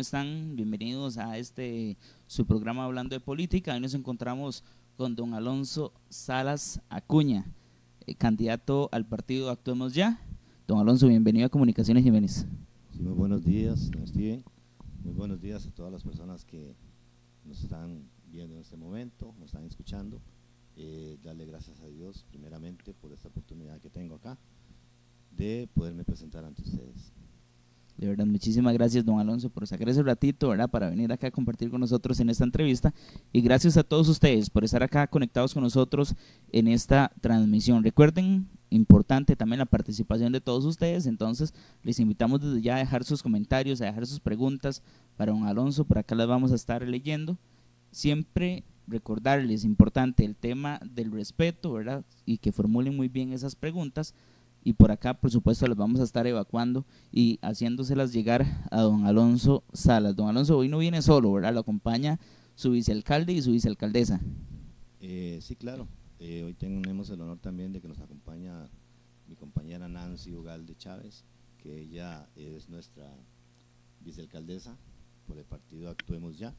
buenos días. ¿Cómo están? Bienvenidos a este su programa hablando de política. Hoy nos encontramos con don Alonso Salas Acuña, eh, candidato al partido Actuemos Ya. Don Alonso, bienvenido a Comunicaciones Jiménez. Sí, muy buenos días, don Steven. Muy buenos días a todas las personas que nos están viendo en este momento, nos están escuchando. Eh, darle gracias a Dios primeramente por esta oportunidad que tengo acá de poderme presentar ante ustedes. De verdad, muchísimas gracias, don Alonso, por sacar ese ratito, ¿verdad?, para venir acá a compartir con nosotros en esta entrevista. Y gracias a todos ustedes por estar acá conectados con nosotros en esta transmisión. Recuerden, importante también la participación de todos ustedes. Entonces, les invitamos desde ya a dejar sus comentarios, a dejar sus preguntas para don Alonso. Por acá las vamos a estar leyendo. Siempre recordarles, importante, el tema del respeto, ¿verdad? Y que formulen muy bien esas preguntas y por acá, por supuesto, las vamos a estar evacuando y haciéndoselas llegar a don Alonso Salas. Don Alonso hoy no viene solo, ¿verdad? Lo acompaña su vicealcalde y su vicealcaldesa. Eh, sí, claro. Eh, hoy tenemos el honor también de que nos acompaña mi compañera Nancy Ugalde Chávez, que ella es nuestra vicealcaldesa por el partido Actuemos Ya,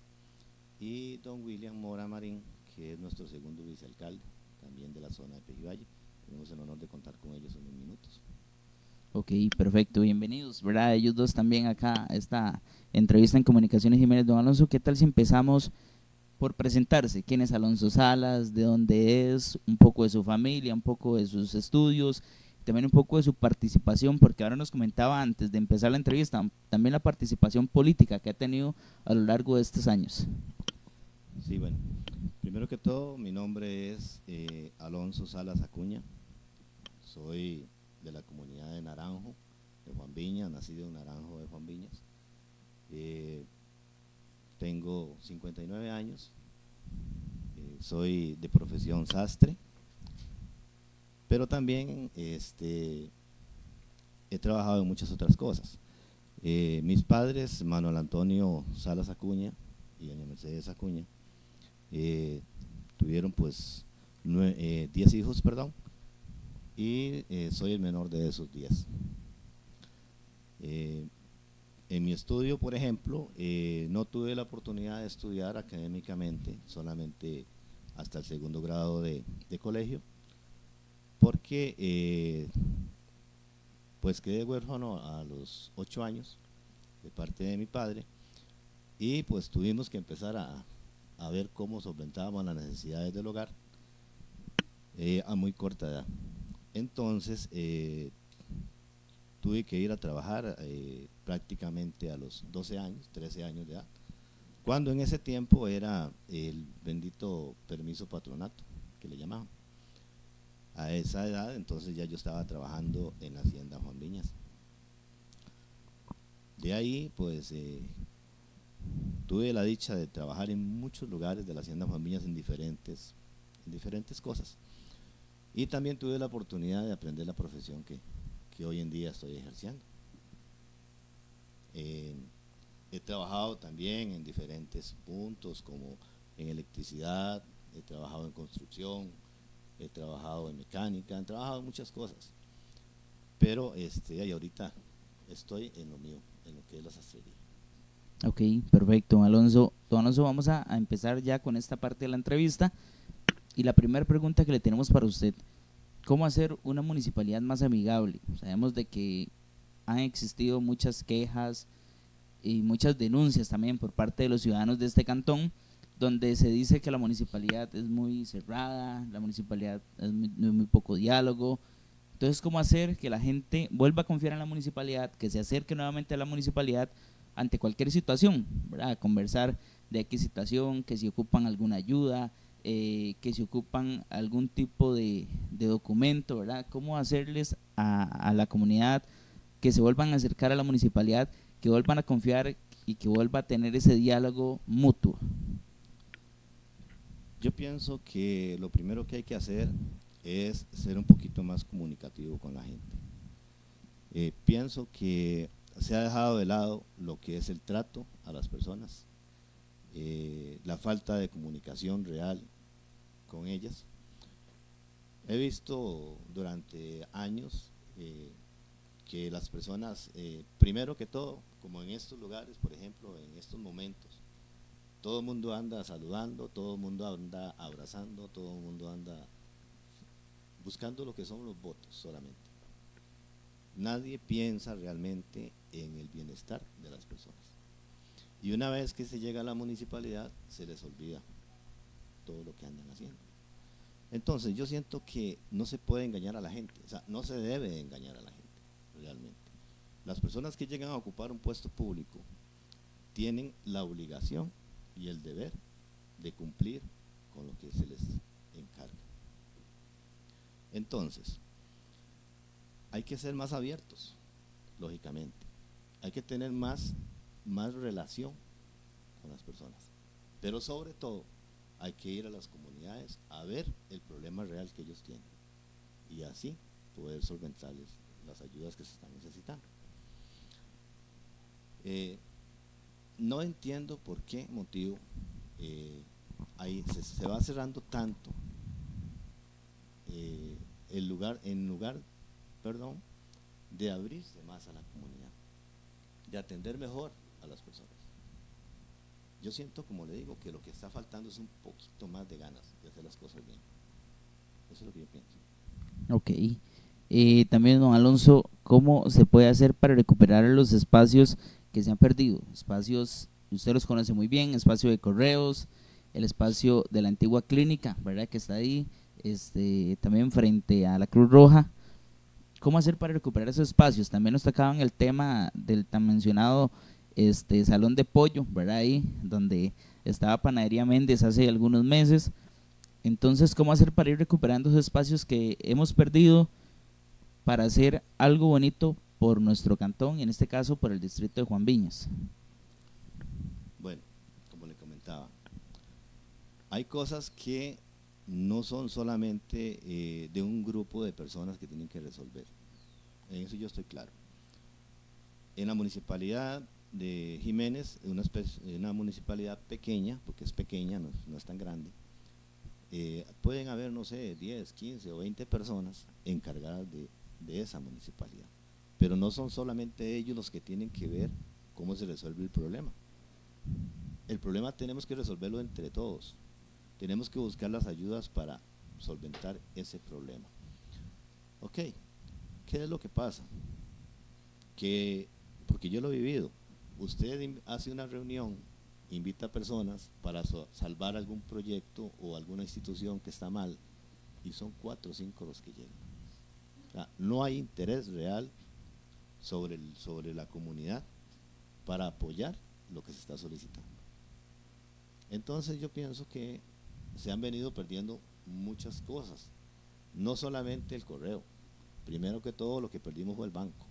y don William Mora Marín, que es nuestro segundo vicealcalde, también de la zona de Pejivalle tenemos el honor de contar con ellos en unos minutos. Ok, perfecto, bienvenidos, ¿verdad? Ellos dos también acá a esta entrevista en Comunicaciones Jiménez. Don Alonso, ¿qué tal si empezamos por presentarse? ¿Quién es Alonso Salas? ¿De dónde es? Un poco de su familia, un poco de sus estudios, también un poco de su participación, porque ahora nos comentaba antes de empezar la entrevista, también la participación política que ha tenido a lo largo de estos años. Sí, bueno, primero que todo, mi nombre es eh, Alonso Salas Acuña. Soy de la comunidad de Naranjo, de Juan Viña, nacido en Naranjo de Juan Viñas. Eh, tengo 59 años, eh, soy de profesión sastre, pero también este, he trabajado en muchas otras cosas. Eh, mis padres, Manuel Antonio Salas Acuña y doña Mercedes Acuña, tuvieron pues 10 hijos, perdón, y eh, soy el menor de esos 10. Eh, en mi estudio, por ejemplo, eh, no tuve la oportunidad de estudiar académicamente, solamente hasta el segundo grado de, colegio, porque pues quedé huérfano a los 8 años de parte de mi padre y pues tuvimos que empezar a, a ver cómo solventábamos las necesidades del hogar a muy corta edad. Entonces, eh, tuve que ir a trabajar eh, prácticamente a los 12 años, 13 años de edad, cuando en ese tiempo era el bendito permiso patronato, que le llamaban. A esa edad, entonces ya yo estaba trabajando en la hacienda Juan Viñas. De ahí, pues, eh, tuve la dicha de trabajar en muchos lugares de la hacienda Juan Viñas en diferentes, en diferentes cosas. Y también tuve la oportunidad de aprender la profesión que, hoy en día estoy ejerciendo. Eh, he trabajado también en diferentes puntos, como en electricidad, he trabajado en construcción, he trabajado en mecánica, he trabajado en muchas cosas. Pero este, y ahorita estoy en lo mío, en lo que es la sastrería. Ok, perfecto, Alonso. Don Alonso, vamos a empezar ya con esta parte de la entrevista. Y la primera pregunta que le tenemos para usted, ¿cómo hacer una municipalidad más amigable? Sabemos de que han existido muchas quejas y muchas denuncias también por parte de los ciudadanos de este cantón, donde se dice que la municipalidad es muy cerrada, la municipalidad es muy, muy poco diálogo. Entonces, ¿cómo hacer que la gente vuelva a confiar en la municipalidad, que se acerque nuevamente a la municipalidad ante cualquier situación, ¿verdad? conversar de qué situación, que si ocupan alguna ayuda, eh, que se ocupan algún tipo de, documento, ¿verdad? ¿Cómo hacerles a, la comunidad que se vuelvan a acercar a la municipalidad, que vuelvan a confiar y que vuelva a tener ese diálogo mutuo? Yo pienso que lo primero que hay que hacer es ser un poquito más comunicativo con la gente. Eh, pienso que se ha dejado de lado lo que es el trato a las personas, eh, la falta de comunicación real con ellas. He visto durante años eh, que las personas, eh, primero que todo, como en estos lugares, por ejemplo, en estos momentos, todo el mundo anda saludando, todo el mundo anda abrazando, todo el mundo anda buscando lo que son los votos solamente. Nadie piensa realmente en el bienestar de las personas. Y una vez que se llega a la municipalidad, se les olvida todo lo que andan haciendo. Entonces, yo siento que no se puede engañar a la gente, o sea, no se debe engañar a la gente, realmente. Las personas que llegan a ocupar un puesto público tienen la obligación y el deber de cumplir con lo que se les encarga. Entonces, hay que ser más abiertos, lógicamente. Hay que tener más, más relación con las personas. Pero sobre todo, hay que ir a las comunidades a ver el problema real que ellos tienen y así poder solventarles las ayudas que se están necesitando. Eh, no entiendo por qué motivo eh, ahí se, va cerrando tanto eh, el lugar, en lugar, perdón, de abrirse más a la comunidad, de atender mejor a las personas. Yo siento, como le digo, que lo que está faltando es un poquito más de ganas de hacer las cosas bien. Eso es lo que yo pienso. Ok. Eh, también, don Alonso, ¿cómo se puede hacer para recuperar los espacios que se han perdido? Espacios, usted los conoce muy bien, espacio de correos, el espacio de la antigua clínica, ¿verdad? Que está ahí, este, también frente a la Cruz Roja. ¿Cómo hacer para recuperar esos espacios? También nos tocaban el tema del tan mencionado este salón de pollo, ¿verdad? Ahí donde estaba Panadería Méndez hace algunos meses. Entonces, ¿cómo hacer para ir recuperando esos espacios que hemos perdido para hacer algo bonito por nuestro cantón, en este caso por el distrito de Juan Viñas? Bueno, como le comentaba, hay cosas que no son solamente eh, de un grupo de personas que tienen que resolver. En eso yo estoy claro. En la municipalidad de Jiménez, una, municipalidad pequeña, porque es pequeña, no, es tan grande, eh, pueden haber, no sé, 10, 15 o 20 personas encargadas de, de esa municipalidad. Pero no son solamente ellos los que tienen que ver cómo se resuelve el problema. El problema tenemos que resolverlo entre todos. Tenemos que buscar las ayudas para solventar ese problema. Ok, ¿qué es lo que pasa? Que, porque yo lo he vivido, usted hace una reunión, invita a personas para salvar algún proyecto o alguna institución que está mal y son cuatro o cinco los que llegan. no hay interés real sobre, sobre la comunidad para apoyar lo que se está solicitando. Entonces yo pienso que se han venido perdiendo muchas cosas, no solamente el correo, primero que todo lo que perdimos fue el banco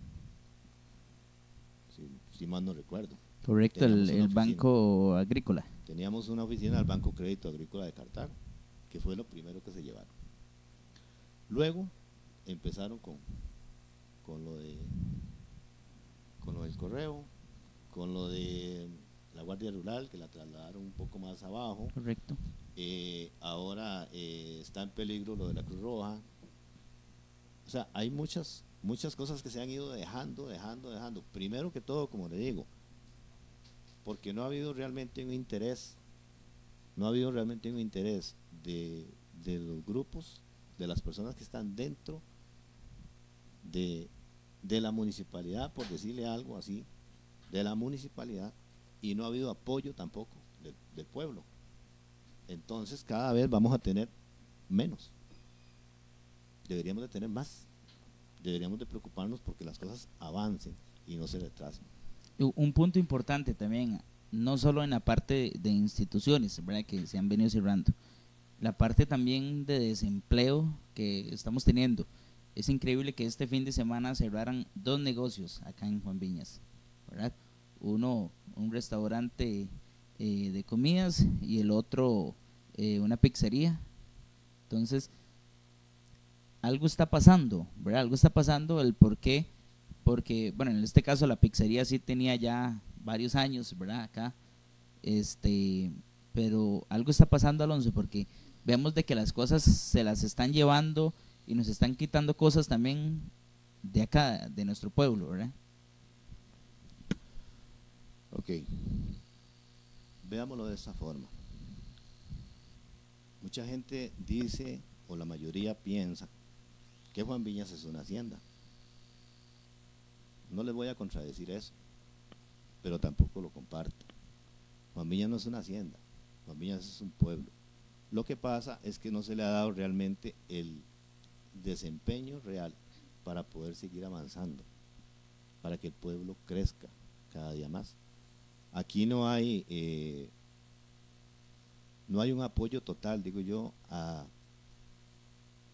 si, mal no recuerdo. Correcto, el, Banco Agrícola. Teníamos una oficina del Banco Crédito Agrícola de Cartago, que fue lo primero que se llevaron. Luego empezaron con, con lo de con lo del correo, con lo de la Guardia Rural, que la trasladaron un poco más abajo. Correcto. Eh, ahora eh, está en peligro lo de la Cruz Roja. O sea, hay muchas muchas cosas que se han ido dejando, dejando, dejando. Primero que todo, como le digo, porque no ha habido realmente un interés, no ha habido realmente un interés de, los grupos, de las personas que están dentro de, la municipalidad, por decirle algo así, de la municipalidad, y no ha habido apoyo tampoco del pueblo. Entonces cada vez vamos a tener menos. Deberíamos de tener más deberíamos de preocuparnos porque las cosas avancen y no se retrasen. Un punto importante también, no solo en la parte de instituciones, ¿verdad? que se han venido cerrando, la parte también de desempleo que estamos teniendo. Es increíble que este fin de semana cerraran dos negocios acá en Juan Viñas, ¿verdad? Uno, un restaurante eh, de comidas y el otro, eh, una pizzería. Entonces, algo está pasando, ¿verdad? Algo está pasando, el por qué, porque, bueno, en este caso la pizzería sí tenía ya varios años, ¿verdad? Acá, este, pero algo está pasando, Alonso, porque vemos de que las cosas se las están llevando y nos están quitando cosas también de acá, de nuestro pueblo, ¿verdad? Ok, veámoslo de esta forma. Mucha gente dice, o la mayoría piensa, Juan Viñas es una hacienda. No les voy a contradecir eso, pero tampoco lo comparto. Juan Viñas no es una hacienda, Juan Viñas es un pueblo. Lo que pasa es que no se le ha dado realmente el desempeño real para poder seguir avanzando, para que el pueblo crezca cada día más. Aquí no hay, eh, no hay un apoyo total, digo yo, a,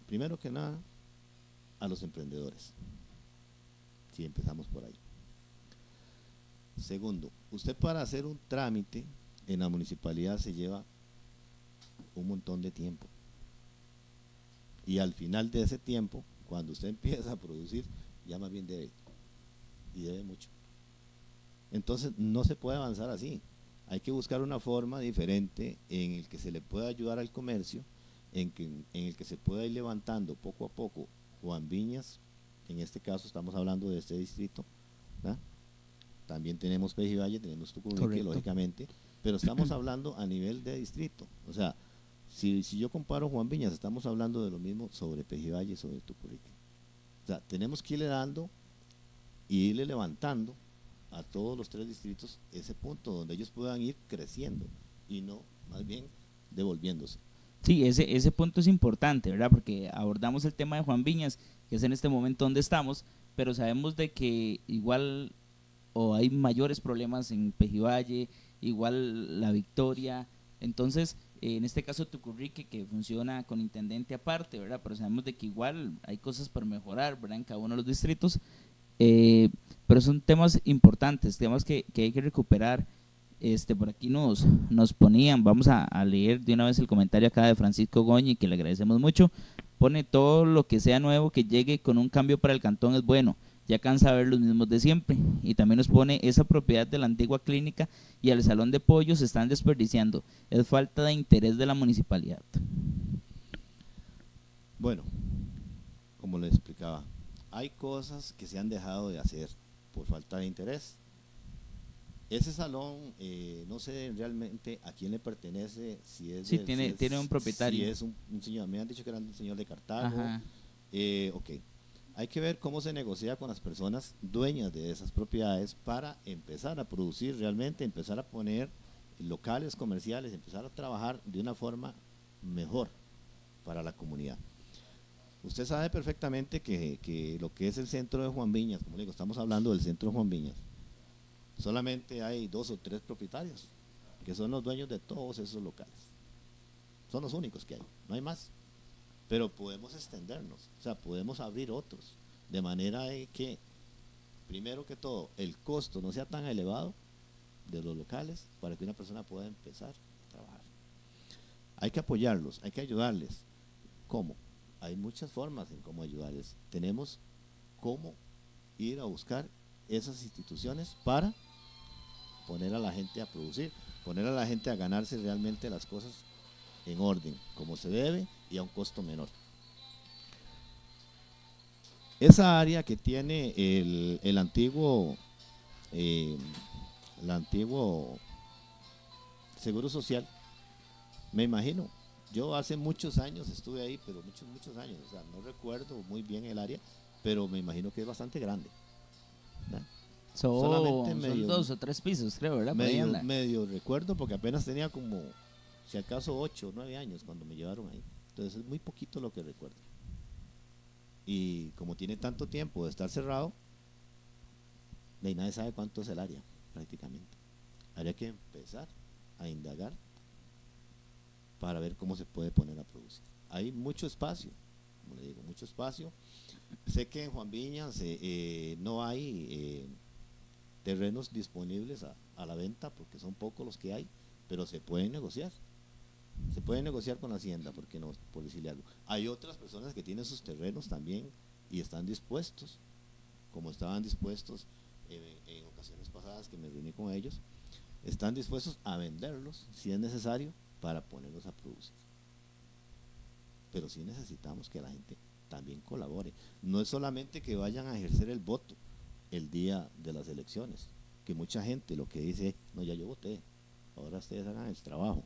primero que nada, a los emprendedores, si empezamos por ahí. Segundo, usted para hacer un trámite en la municipalidad se lleva un montón de tiempo. Y al final de ese tiempo, cuando usted empieza a producir, ya más bien debe. Y debe mucho. Entonces no se puede avanzar así. Hay que buscar una forma diferente en el que se le pueda ayudar al comercio, en, que, en el que se pueda ir levantando poco a poco Juan Viñas, en este caso estamos hablando de este distrito, también tenemos Pejivalle, tenemos Tucumán, lógicamente, pero estamos hablando a nivel de distrito. O sea, si, si yo comparo Juan Viñas, estamos hablando de lo mismo sobre Pejivalle y sobre Tucurique. O sea, tenemos que irle dando y irle levantando a todos los tres distritos ese punto donde ellos puedan ir creciendo y no más bien devolviéndose. Sí, ese, ese punto es importante, ¿verdad? Porque abordamos el tema de Juan Viñas, que es en este momento donde estamos, pero sabemos de que igual o hay mayores problemas en Pejivalle, igual la Victoria, entonces en este caso Tucurrique que funciona con intendente aparte, ¿verdad? Pero sabemos de que igual hay cosas por mejorar, ¿verdad? En cada uno de los distritos, eh, pero son temas importantes, temas que, que hay que recuperar este, por aquí nos, nos ponían, vamos a, leer de una vez el comentario acá de Francisco Goñi, que le agradecemos mucho. Pone todo lo que sea nuevo que llegue con un cambio para el cantón es bueno, ya cansa ver los mismos de siempre. Y también nos pone esa propiedad de la antigua clínica y el salón de pollo se están desperdiciando. Es falta de interés de la municipalidad. Bueno, como le explicaba, hay cosas que se han dejado de hacer por falta de interés ese salón, eh, no sé realmente a quién le pertenece, si es... Sí, tiene, tiene un propietario. Si es un, señor, me han dicho que era un señor de Cartago. Eh, ok, hay que ver cómo se negocia con las personas dueñas de esas propiedades para empezar a producir realmente, empezar a poner locales comerciales, empezar a trabajar de una forma mejor para la comunidad. Usted sabe perfectamente que, que lo que es el centro de Juan Viñas, como le digo, estamos hablando del centro de Juan Viñas, solamente hay dos o tres propietarios, que son los dueños de todos esos locales. Son los únicos que hay, no hay más. Pero podemos extendernos, o sea, podemos abrir otros, de manera de que, primero que todo, el costo no sea tan elevado de los locales para que una persona pueda empezar a trabajar. Hay que apoyarlos, hay que ayudarles. ¿Cómo? Hay muchas formas en cómo ayudarles. Tenemos cómo ir a buscar esas instituciones para poner a la gente a producir, poner a la gente a ganarse realmente las cosas en orden, como se debe y a un costo menor. Esa área que tiene el, antiguo, eh, el antiguo Seguro Social, me imagino, yo hace muchos años estuve ahí, pero muchos, muchos años, o sea, no recuerdo muy bien el área, pero me imagino que es bastante grande. Son, dos o tres pisos, creo, ¿verdad? Medio, recuerdo porque apenas tenía como, si acaso, ocho o nueve años cuando me llevaron ahí. Entonces es muy poquito lo que recuerdo. Y como tiene tanto tiempo de estar cerrado, de nadie sabe cuánto es el área, prácticamente. Habría que empezar a indagar para ver cómo se puede poner a producir. Hay mucho espacio, como le digo, mucho espacio. Sé que en Juan Viñas eh, no hay eh, terrenos disponibles a, la venta, porque son pocos los que hay, pero se pueden negociar. Se puede negociar con Hacienda, porque no, por decirle algo. Hay otras personas que tienen sus terrenos también y están dispuestos, como estaban dispuestos en, ocasiones pasadas que me reuní con ellos, están dispuestos a venderlos si es necesario para ponerlos a producir. Pero sí necesitamos que la gente también colabore. No es solamente que vayan a ejercer el voto el día de las elecciones, que mucha gente lo que dice, no, ya yo voté, ahora ustedes hagan el trabajo.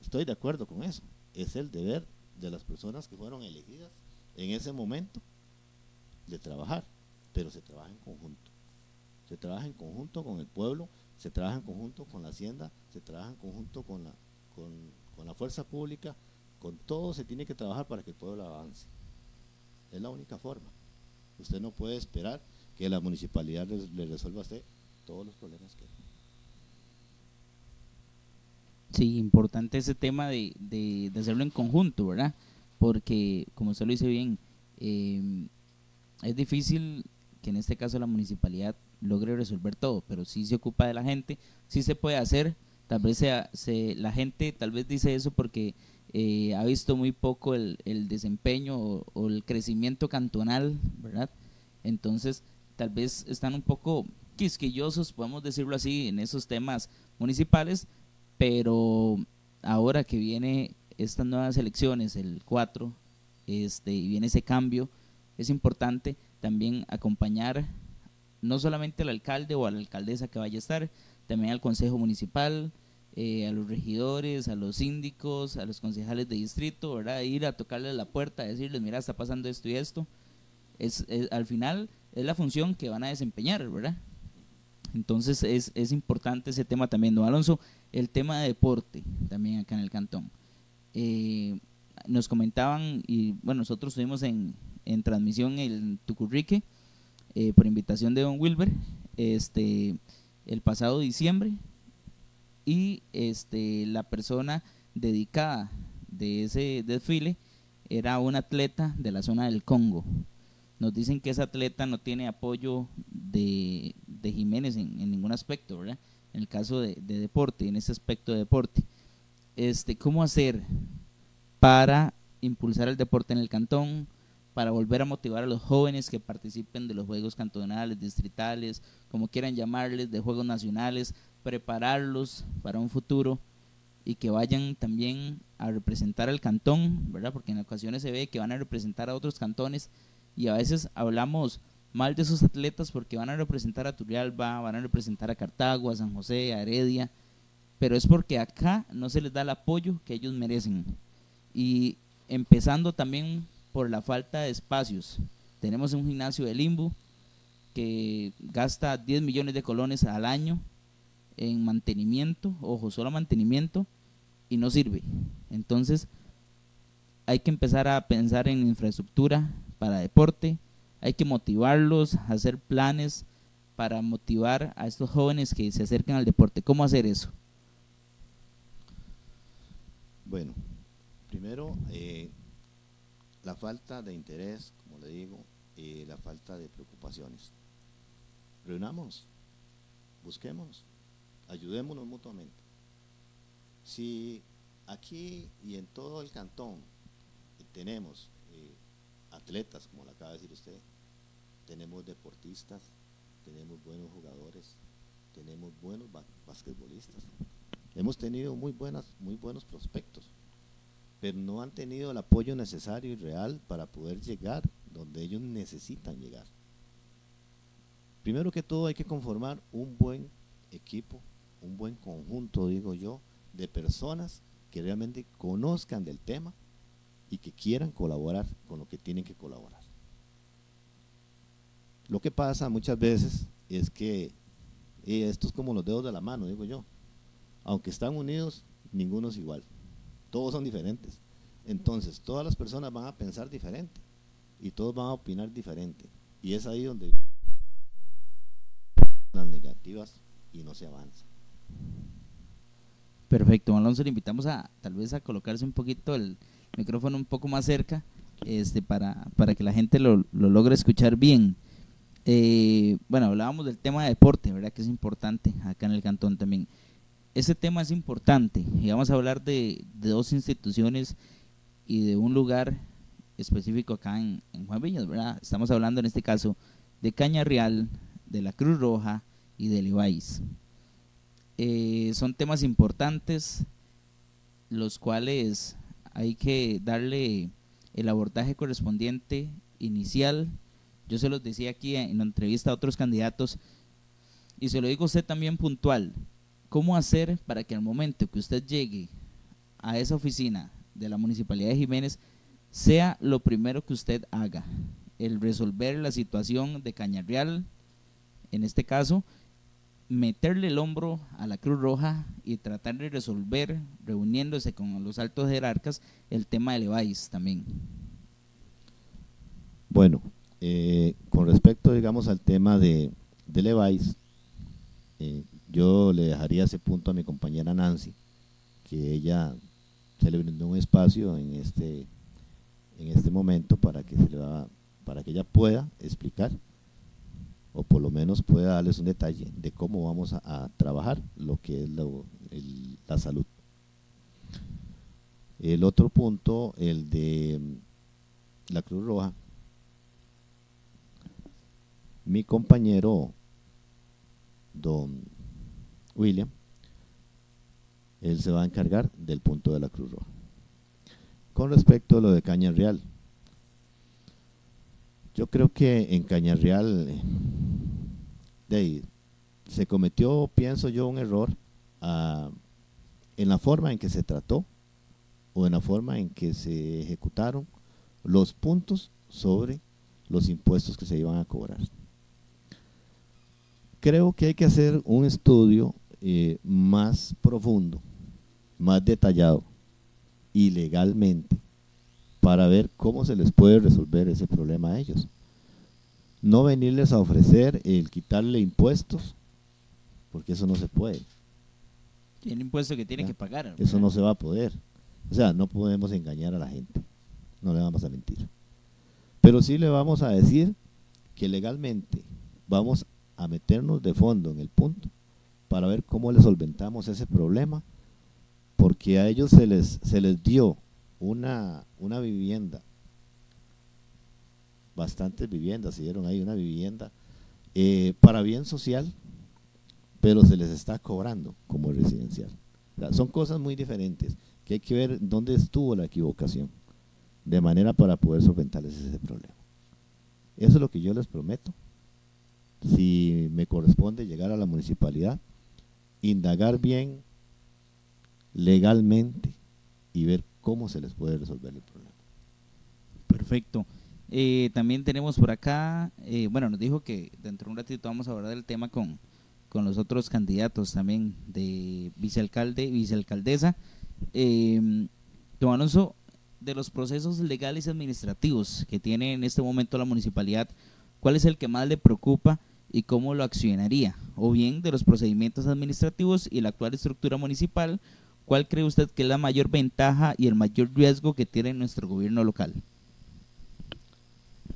Estoy de acuerdo con eso. Es el deber de las personas que fueron elegidas en ese momento de trabajar, pero se trabaja en conjunto. Se trabaja en conjunto con el pueblo, se trabaja en conjunto con la hacienda, se trabaja en conjunto con la, con, la fuerza pública, con todo se tiene que trabajar para que el pueblo avance. Es la única forma. Usted no puede esperar que la municipalidad le, resuelva a usted todos los problemas que Sí, importante ese tema de, de, hacerlo en conjunto, ¿verdad? Porque, como usted lo dice bien, eh, es difícil que en este caso la municipalidad logre resolver todo, pero sí se ocupa de la gente, sí se puede hacer, tal vez sea, se, la gente tal vez dice eso porque eh, ha visto muy poco el, el desempeño o, el crecimiento cantonal, ¿verdad? Entonces, tal vez están un poco quisquillosos, podemos decirlo así, en esos temas municipales, pero ahora que viene estas nuevas elecciones, el 4, este, y viene ese cambio, es importante también acompañar no solamente al alcalde o a la alcaldesa que vaya a estar, también al consejo municipal, eh, a los regidores, a los síndicos, a los concejales de distrito, ¿verdad? Ir a tocarles la puerta, decirles, mira, está pasando esto y esto. Es, al final es la función que van a desempeñar, ¿verdad? Entonces es, es importante ese tema también, don Alonso, el tema de deporte también acá en el cantón. Eh, nos comentaban, y bueno, nosotros estuvimos en, en transmisión en Tucurrique, eh, por invitación de Don Wilber, este, el pasado diciembre, y este, la persona dedicada de ese desfile era un atleta de la zona del Congo. Nos dicen que ese atleta no tiene apoyo de, de Jiménez en, ningún aspecto, ¿verdad? En el caso de, de, deporte, en ese aspecto de deporte. Este, ¿Cómo hacer para impulsar el deporte en el cantón? para volver a motivar a los jóvenes que participen de los juegos cantonales, distritales, como quieran llamarles, de juegos nacionales, prepararlos para un futuro y que vayan también a representar al cantón, ¿verdad? Porque en ocasiones se ve que van a representar a otros cantones y a veces hablamos mal de esos atletas porque van a representar a Turrialba, van a representar a Cartago, a San José, a Heredia, pero es porque acá no se les da el apoyo que ellos merecen. Y empezando también por la falta de espacios. Tenemos un gimnasio de limbo que gasta 10 millones de colones al año en mantenimiento, ojo, solo mantenimiento, y no sirve. Entonces, hay que empezar a pensar en infraestructura para deporte, hay que motivarlos, hacer planes para motivar a estos jóvenes que se acercan al deporte. ¿Cómo hacer eso? Bueno, primero, eh, la falta de interés, como le digo, y la falta de preocupaciones. Reunamos, busquemos, ayudémonos mutuamente. Si aquí y en todo el cantón tenemos eh, atletas, como le acaba de decir usted, tenemos deportistas, tenemos buenos jugadores, tenemos buenos basquetbolistas. Hemos tenido muy buenas, muy buenos prospectos pero no han tenido el apoyo necesario y real para poder llegar donde ellos necesitan llegar. Primero que todo hay que conformar un buen equipo, un buen conjunto, digo yo, de personas que realmente conozcan del tema y que quieran colaborar con lo que tienen que colaborar. Lo que pasa muchas veces es que esto es como los dedos de la mano, digo yo. Aunque están unidos, ninguno es igual todos son diferentes. Entonces, todas las personas van a pensar diferente y todos van a opinar diferente. Y es ahí donde las negativas y no se avanza. Perfecto, Alonso, le invitamos a tal vez a colocarse un poquito el micrófono un poco más cerca este, para, para que la gente lo, lo logre escuchar bien. Eh, bueno, hablábamos del tema de deporte, ¿verdad? Que es importante acá en el cantón también ese tema es importante y vamos a hablar de, dos instituciones y de un lugar específico acá en, Juan Viñas, ¿verdad? Estamos hablando en este caso de Caña Real, de la Cruz Roja y de Levi's. Eh, son temas importantes los cuales hay que darle el abordaje correspondiente inicial. Yo se los decía aquí en la entrevista a otros candidatos y se lo digo a usted también puntual. ¿Cómo hacer para que al momento que usted llegue a esa oficina de la Municipalidad de Jiménez sea lo primero que usted haga? El resolver la situación de Cañarreal, en este caso, meterle el hombro a la Cruz Roja y tratar de resolver, reuniéndose con los altos jerarcas, el tema de Leváis también. Bueno, eh, con respecto, digamos, al tema de, de Leváis, eh, yo le dejaría ese punto a mi compañera Nancy, que ella se le brindó un espacio en este, en este momento para que, se le va, para que ella pueda explicar o por lo menos pueda darles un detalle de cómo vamos a, trabajar lo que es la salud. El otro punto, el de la Cruz Roja, mi compañero don William, él se va a encargar del punto de la Cruz Roja. Con respecto a lo de Caña Real, yo creo que en Caña Real se cometió, pienso yo, un error ah, en la forma en que se trató o en la forma en que se ejecutaron los puntos sobre los impuestos que se iban a cobrar. Creo que hay que hacer un estudio eh, más profundo, más detallado y legalmente para ver cómo se les puede resolver ese problema a ellos. No venirles a ofrecer el quitarle impuestos, porque eso no se puede. El impuesto que tiene que pagar. Eso no se va a poder. O sea, no podemos engañar a la gente. No le vamos a mentir. Pero sí le vamos a decir que legalmente vamos a meternos de fondo en el punto para ver cómo le solventamos ese problema, porque a ellos se les, se les dio una, una vivienda, bastantes viviendas, se ahí una vivienda eh, para bien social, pero se les está cobrando como residencial. son cosas muy diferentes que hay que ver dónde estuvo la equivocación, de manera para poder solventarles ese problema. Eso es lo que yo les prometo. Si me corresponde llegar a la municipalidad, indagar bien legalmente y ver cómo se les puede resolver el problema. Perfecto. Eh, también tenemos por acá, eh, bueno, nos dijo que dentro de un ratito vamos a hablar del tema con, con los otros candidatos también de vicealcalde y vicealcaldesa. Eh, don Alonso, de los procesos legales y administrativos que tiene en este momento la municipalidad, ¿cuál es el que más le preocupa y cómo lo accionaría? O bien de los procedimientos administrativos y la actual estructura municipal, ¿Cuál cree usted que es la mayor ventaja y el mayor riesgo que tiene nuestro gobierno local?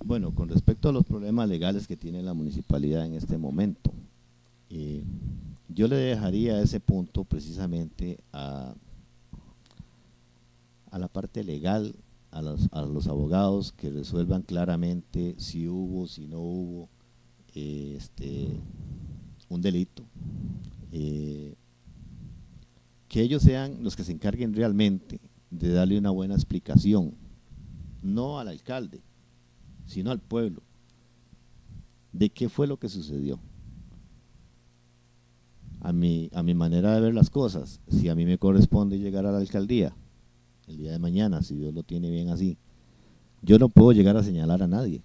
Bueno, con respecto a los problemas legales que tiene la municipalidad en este momento, eh, yo le dejaría ese punto precisamente a, a la parte legal, a los, abogados que resuelvan claramente si hubo, si no hubo eh, este, un delito. Eh, que ellos sean los que se encarguen realmente de darle una buena explicación, no al alcalde, sino al pueblo, de qué fue lo que sucedió. A mi, a mi manera de ver las cosas, si a mí me corresponde llegar a la alcaldía el día de mañana, si Dios lo tiene bien así, yo no puedo llegar a señalar a nadie.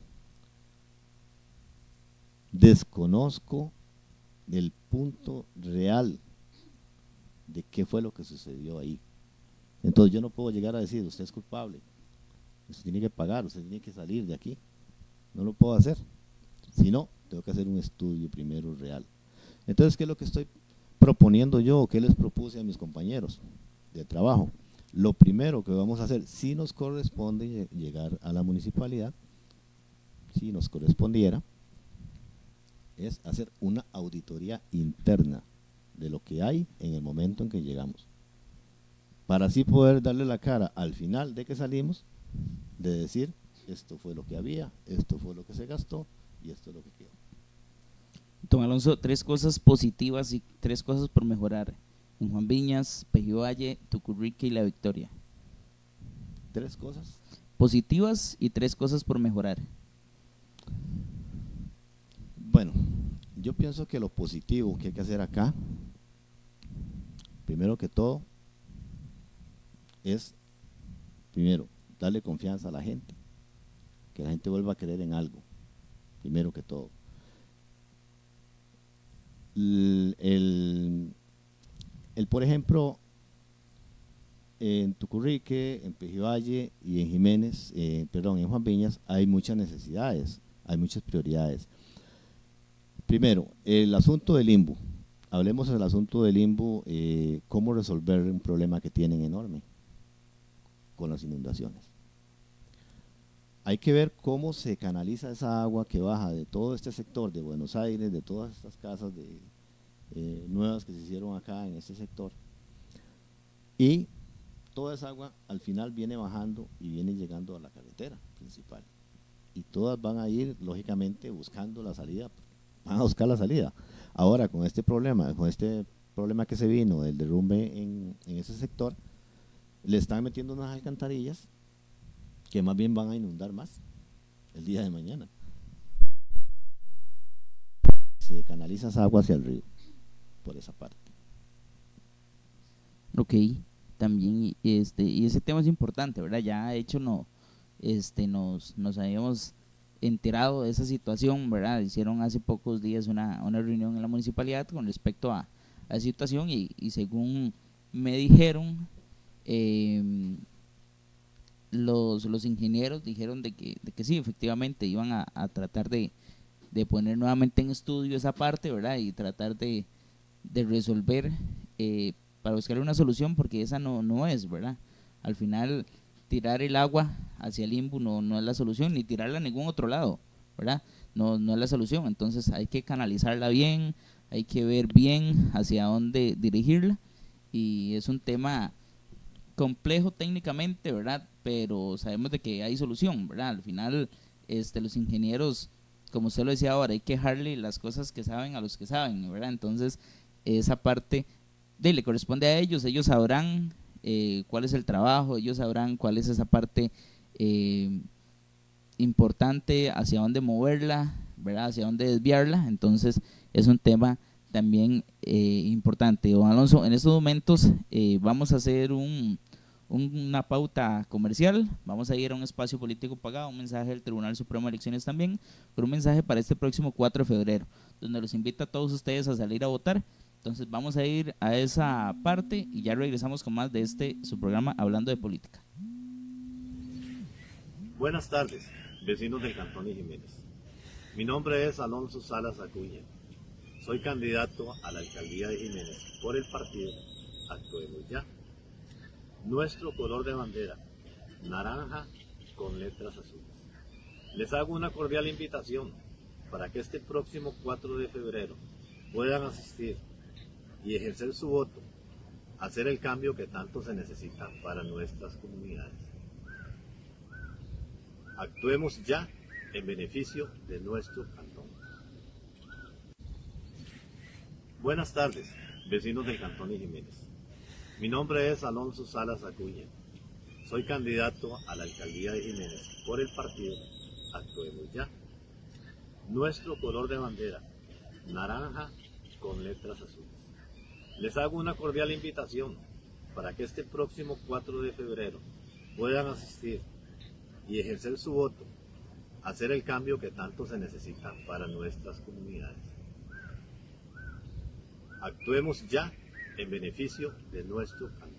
Desconozco el punto real de qué fue lo que sucedió ahí. Entonces yo no puedo llegar a decir, usted es culpable, usted tiene que pagar, usted tiene que salir de aquí. No lo puedo hacer. Si no, tengo que hacer un estudio primero real. Entonces, ¿qué es lo que estoy proponiendo yo? ¿Qué les propuse a mis compañeros de trabajo? Lo primero que vamos a hacer, si nos corresponde llegar a la municipalidad, si nos correspondiera, es hacer una auditoría interna de lo que hay en el momento en que llegamos. Para así poder darle la cara al final de que salimos, de decir, esto fue lo que había, esto fue lo que se gastó y esto es lo que quedó. Don Alonso, tres cosas positivas y tres cosas por mejorar en Juan Viñas, Pejivalle, Tucurrique y La Victoria. ¿Tres cosas? positivas y tres cosas por mejorar. Bueno, yo pienso que lo positivo que hay que hacer acá, primero que todo, es, primero, darle confianza a la gente, que la gente vuelva a creer en algo, primero que todo. El, por ejemplo, en Tucurrique, en Pejivalle y en Jiménez, eh, perdón, en Juan Viñas, hay muchas necesidades, hay muchas prioridades. Primero, el asunto del limbo. Hablemos del asunto del limbo, eh, cómo resolver un problema que tienen enorme con las inundaciones. Hay que ver cómo se canaliza esa agua que baja de todo este sector de Buenos Aires, de todas estas casas de, eh, nuevas que se hicieron acá en este sector. Y toda esa agua al final viene bajando y viene llegando a la carretera principal. Y todas van a ir, lógicamente, buscando la salida, van a buscar la salida. Ahora, con este problema, con este problema que se vino del derrumbe en, ese sector, le están metiendo unas alcantarillas que más bien van a inundar más el día de mañana. Se canaliza esa agua hacia el río, por esa parte. Ok también este y ese tema es importante verdad ya de hecho no este nos nos habíamos enterado de esa situación verdad hicieron hace pocos días una, una reunión en la municipalidad con respecto a, la situación y, según me dijeron em, los, los ingenieros dijeron de que, de que sí, efectivamente iban a, a tratar de, de, poner nuevamente en estudio esa parte, ¿verdad? Y tratar de, de resolver eh, para buscar una solución porque esa no, no es, ¿verdad? Al final tirar el agua hacia el limbo no, no es la solución, ni tirarla a ningún otro lado, ¿verdad? No, no es la solución, entonces hay que canalizarla bien, hay que ver bien hacia dónde dirigirla y es un tema complejo técnicamente, ¿verdad? Pero sabemos de que hay solución, ¿verdad? Al final este, los ingenieros, como usted lo decía ahora, hay que dejarle las cosas que saben a los que saben, ¿verdad? Entonces esa parte de, le corresponde a ellos, ellos sabrán eh, cuál es el trabajo, ellos sabrán cuál es esa parte eh, importante, hacia dónde moverla, ¿verdad? hacia dónde desviarla, entonces es un tema también eh, importante. Don Alonso, en estos momentos vamos a hacer un, una pauta comercial, vamos a ir a un espacio político pagado, un mensaje del Tribunal Supremo de Elecciones también, con un mensaje para este próximo 4 de febrero, donde los invita a todos ustedes a salir a votar entonces vamos a ir a esa parte y ya regresamos con más de este su programa hablando de política. Buenas tardes, vecinos del Cantón de Jiménez. Mi nombre es Alonso Salas Acuña. Soy candidato a la alcaldía de Jiménez por el partido Actuemos Ya. Nuestro color de bandera, naranja con letras azules. Les hago una cordial invitación para que este próximo 4 de febrero puedan asistir y ejercer su voto, hacer el cambio que tanto se necesita para nuestras comunidades. Actuemos ya en beneficio de nuestro cantón. Buenas tardes, vecinos del Cantón de Jiménez. Mi nombre es Alonso Salas Acuña. Soy candidato a la alcaldía de Jiménez por el partido Actuemos Ya. Nuestro color de bandera, naranja con letras azules. Les hago una cordial invitación para que este próximo 4 de febrero puedan asistir y ejercer su voto, hacer el cambio que tanto se necesita para nuestras comunidades. Actuemos ya en beneficio de nuestro cantón.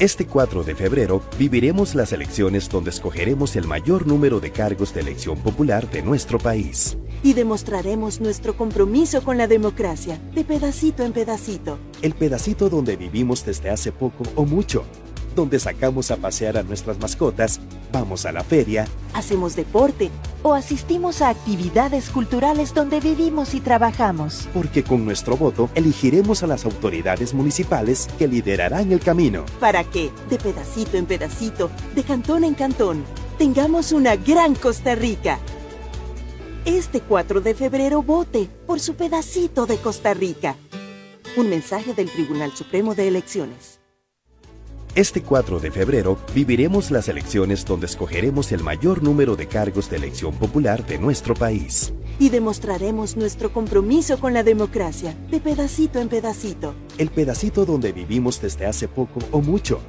Este 4 de febrero viviremos las elecciones donde escogeremos el mayor número de cargos de elección popular de nuestro país y demostraremos nuestro compromiso con la democracia, de pedacito en pedacito. El pedacito donde vivimos desde hace poco o mucho, donde sacamos a pasear a nuestras mascotas, vamos a la feria, hacemos deporte o asistimos a actividades culturales donde vivimos y trabajamos. Porque con nuestro voto elegiremos a las autoridades municipales que liderarán el camino. Para que, de pedacito en pedacito, de cantón en cantón, tengamos una gran Costa Rica este 4 de febrero vote por su pedacito de Costa Rica. Un mensaje del Tribunal Supremo de Elecciones. Este 4 de febrero viviremos las elecciones donde escogeremos el mayor número de cargos de elección popular de nuestro país. Y demostraremos nuestro compromiso con la democracia, de pedacito en pedacito. El pedacito donde vivimos desde hace poco o mucho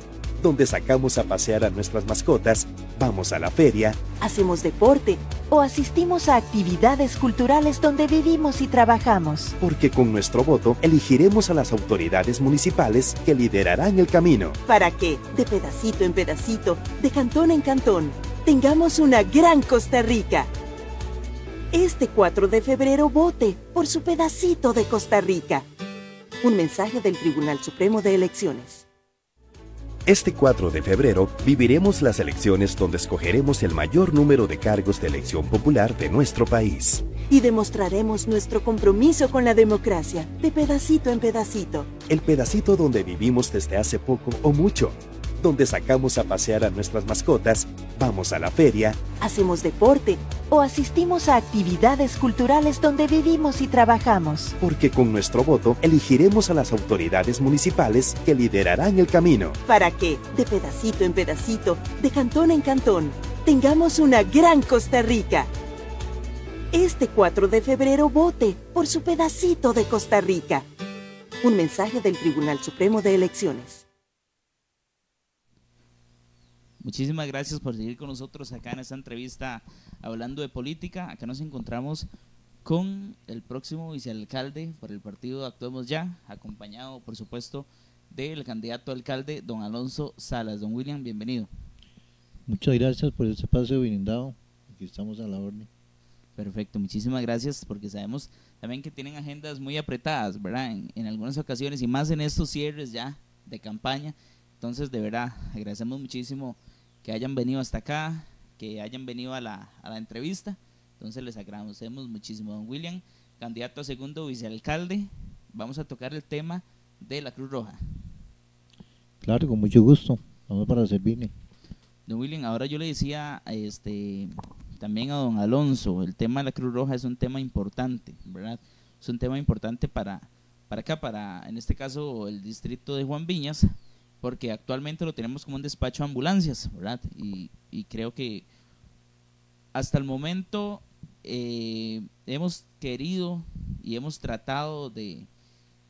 donde sacamos a pasear a nuestras mascotas, vamos a la feria, hacemos deporte o asistimos a actividades culturales donde vivimos y trabajamos. Porque con nuestro voto elegiremos a las autoridades municipales que liderarán el camino. Para que, de pedacito en pedacito, de cantón en cantón, tengamos una gran Costa Rica. Este 4 de febrero vote por su pedacito de Costa Rica. Un mensaje del Tribunal Supremo de Elecciones. Este 4 de febrero viviremos las elecciones donde escogeremos el mayor número de cargos de elección popular de nuestro país. Y demostraremos nuestro compromiso con la democracia, de pedacito en pedacito. El pedacito donde vivimos desde hace poco o mucho donde sacamos a pasear a nuestras mascotas, vamos a la feria, hacemos deporte o asistimos a actividades culturales donde vivimos y trabajamos. Porque con nuestro voto elegiremos a las autoridades municipales que liderarán el camino. Para que, de pedacito en pedacito, de cantón en cantón, tengamos una gran Costa Rica. Este 4 de febrero vote por su pedacito de Costa Rica. Un mensaje del Tribunal Supremo de Elecciones. Muchísimas gracias por seguir con nosotros acá en esta entrevista hablando de política. Acá nos encontramos con el próximo vicealcalde por el partido Actuemos Ya, acompañado por supuesto del candidato alcalde don Alonso Salas. Don William, bienvenido. Muchas gracias por este paseo brindado. Aquí estamos a la orden. Perfecto, muchísimas gracias porque sabemos también que tienen agendas muy apretadas, ¿verdad? En, en algunas ocasiones y más en estos cierres ya de campaña. Entonces, de verdad, agradecemos muchísimo que hayan venido hasta acá, que hayan venido a la, a la entrevista. Entonces les agradecemos muchísimo, don William, candidato a segundo vicealcalde. Vamos a tocar el tema de la Cruz Roja. Claro, con mucho gusto. Vamos para servirle. Don William, ahora yo le decía este, también a don Alonso, el tema de la Cruz Roja es un tema importante, ¿verdad? Es un tema importante para, para acá, para en este caso el distrito de Juan Viñas, porque actualmente lo tenemos como un despacho de ambulancias, ¿verdad? Y, creo que hasta el momento eh, hemos querido y hemos tratado de,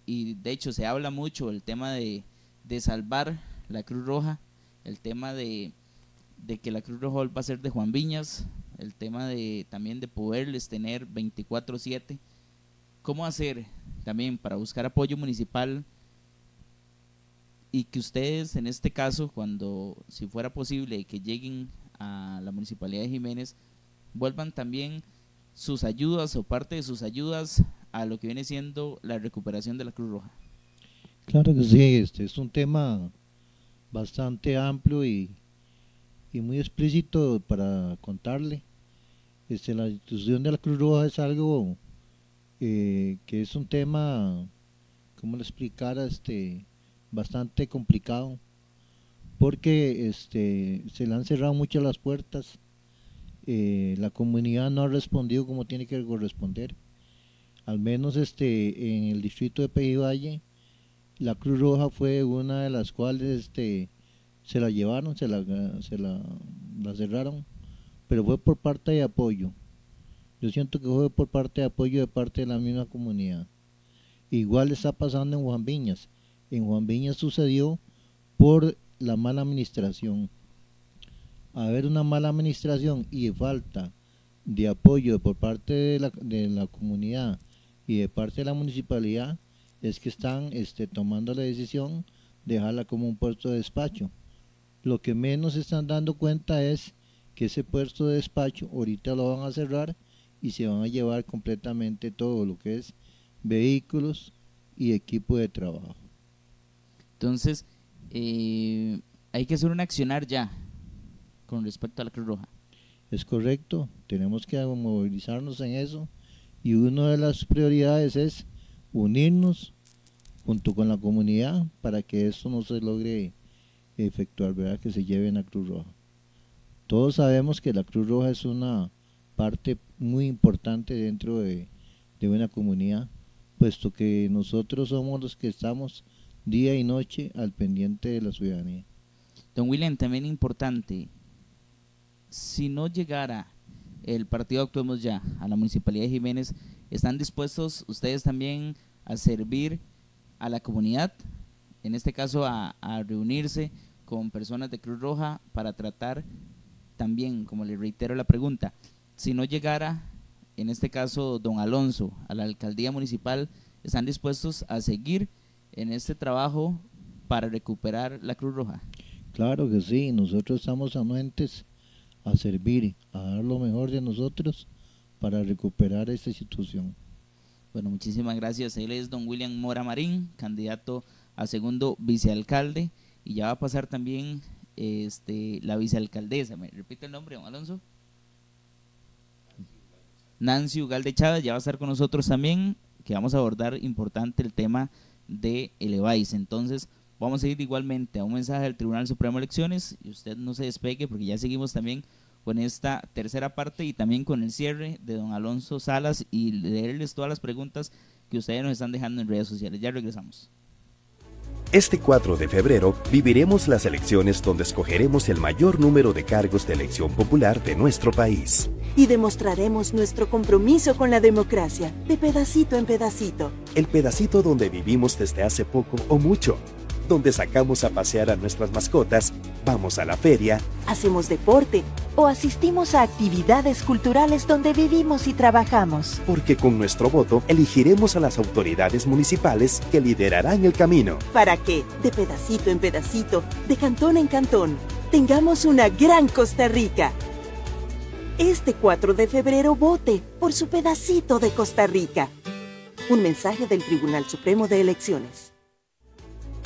y de hecho se habla mucho el tema de, salvar la Cruz Roja, el tema de, de, que la Cruz Roja va a ser de Juan Viñas, el tema de también de poderles tener 24/7, cómo hacer también para buscar apoyo municipal y que ustedes en este caso, cuando si fuera posible que lleguen a la Municipalidad de Jiménez, vuelvan también sus ayudas o parte de sus ayudas a lo que viene siendo la recuperación de la Cruz Roja. Claro que sí, este es un tema bastante amplio y, y muy explícito para contarle. Este, la institución de la Cruz Roja es algo eh, que es un tema, ¿cómo le explicara? Este, bastante complicado porque este, se le han cerrado mucho las puertas, eh, la comunidad no ha respondido como tiene que corresponder. Al menos este, en el distrito de Pejivalle, la Cruz Roja fue una de las cuales este, se la llevaron, se, la, se la cerraron, pero fue por parte de apoyo. Yo siento que fue por parte de apoyo de parte de la misma comunidad. Igual está pasando en Juan Viñas en Juan Viña sucedió por la mala administración. Haber una mala administración y falta de apoyo por parte de la, comunidad y de parte de la municipalidad es que están este, tomando la decisión de dejarla como un puesto de despacho. Lo que menos están dando cuenta es que ese puesto de despacho ahorita lo van a cerrar y se van a llevar completamente todo lo que es vehículos y equipo de trabajo. Entonces, eh, hay que hacer un accionar ya con respecto a la Cruz Roja. Es correcto, tenemos que movilizarnos en eso y una de las prioridades es unirnos junto con la comunidad para que esto no se logre efectuar, ¿verdad? que se lleve en la Cruz Roja. Todos sabemos que la Cruz Roja es una parte muy importante dentro de, de una comunidad, puesto que nosotros somos los que estamos día y noche al pendiente de la ciudadanía. Don William, también importante, si no llegara el partido Actuemos Ya a la Municipalidad de Jiménez, ¿están dispuestos ustedes también a servir a la comunidad? En este caso, a, a reunirse con personas de Cruz Roja para tratar también, como le reitero la pregunta, si no llegara, en este caso, don Alonso, a la alcaldía municipal, ¿están dispuestos a seguir en este trabajo para recuperar la Cruz Roja? Claro que sí, nosotros estamos anuentes a servir, a dar lo mejor de nosotros para recuperar esta institución. Bueno, muchísimas gracias. Él es don William Mora Marín, candidato a segundo vicealcalde, y ya va a pasar también este, la vicealcaldesa. ¿Me repite el nombre, don Alonso? Nancy Ugalde Chávez ya va a estar con nosotros también, que vamos a abordar importante el tema de Elevais. Entonces, vamos a ir igualmente a un mensaje del Tribunal Supremo de Elecciones y usted no se despegue porque ya seguimos también con esta tercera parte y también con el cierre de don Alonso Salas y leerles todas las preguntas que ustedes nos están dejando en redes sociales. Ya regresamos. Este 4 de febrero viviremos las elecciones donde escogeremos el mayor número de cargos de elección popular de nuestro país. Y demostraremos nuestro compromiso con la democracia, de pedacito en pedacito. El pedacito donde vivimos desde hace poco o mucho donde sacamos a pasear a nuestras mascotas, vamos a la feria, hacemos deporte o asistimos a actividades culturales donde vivimos y trabajamos. Porque con nuestro voto elegiremos a las autoridades municipales que liderarán el camino. Para que, de pedacito en pedacito, de cantón en cantón, tengamos una gran Costa Rica. Este 4 de febrero vote por su pedacito de Costa Rica. Un mensaje del Tribunal Supremo de Elecciones.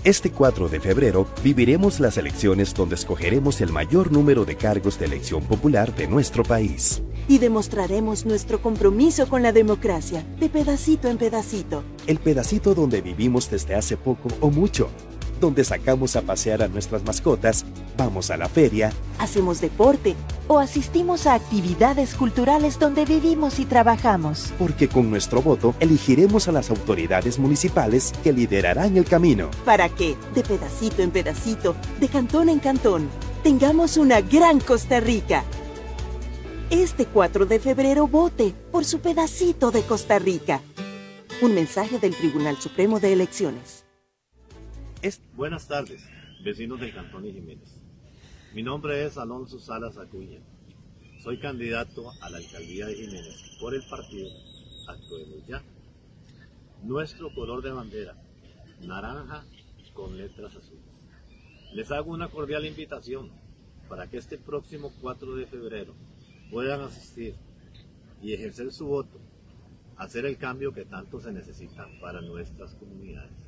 Este 4 de febrero viviremos las elecciones donde escogeremos el mayor número de cargos de elección popular de nuestro país. Y demostraremos nuestro compromiso con la democracia, de pedacito en pedacito. El pedacito donde vivimos desde hace poco o mucho donde sacamos a pasear a nuestras mascotas, vamos a la feria, hacemos deporte o asistimos a actividades culturales donde vivimos y trabajamos. Porque con nuestro voto elegiremos a las autoridades municipales que liderarán el camino. Para que, de pedacito en pedacito, de cantón en cantón, tengamos una gran Costa Rica. Este 4 de febrero vote por su pedacito de Costa Rica. Un mensaje del Tribunal Supremo de Elecciones. Buenas tardes, vecinos del Cantón de Jiménez. Mi nombre es Alonso Salas Acuña. Soy candidato a la alcaldía de Jiménez por el partido Actuemos Ya. Nuestro color de bandera, naranja con letras azules. Les hago una cordial invitación para que este próximo 4 de febrero puedan asistir y ejercer su voto, hacer el cambio que tanto se necesita para nuestras comunidades.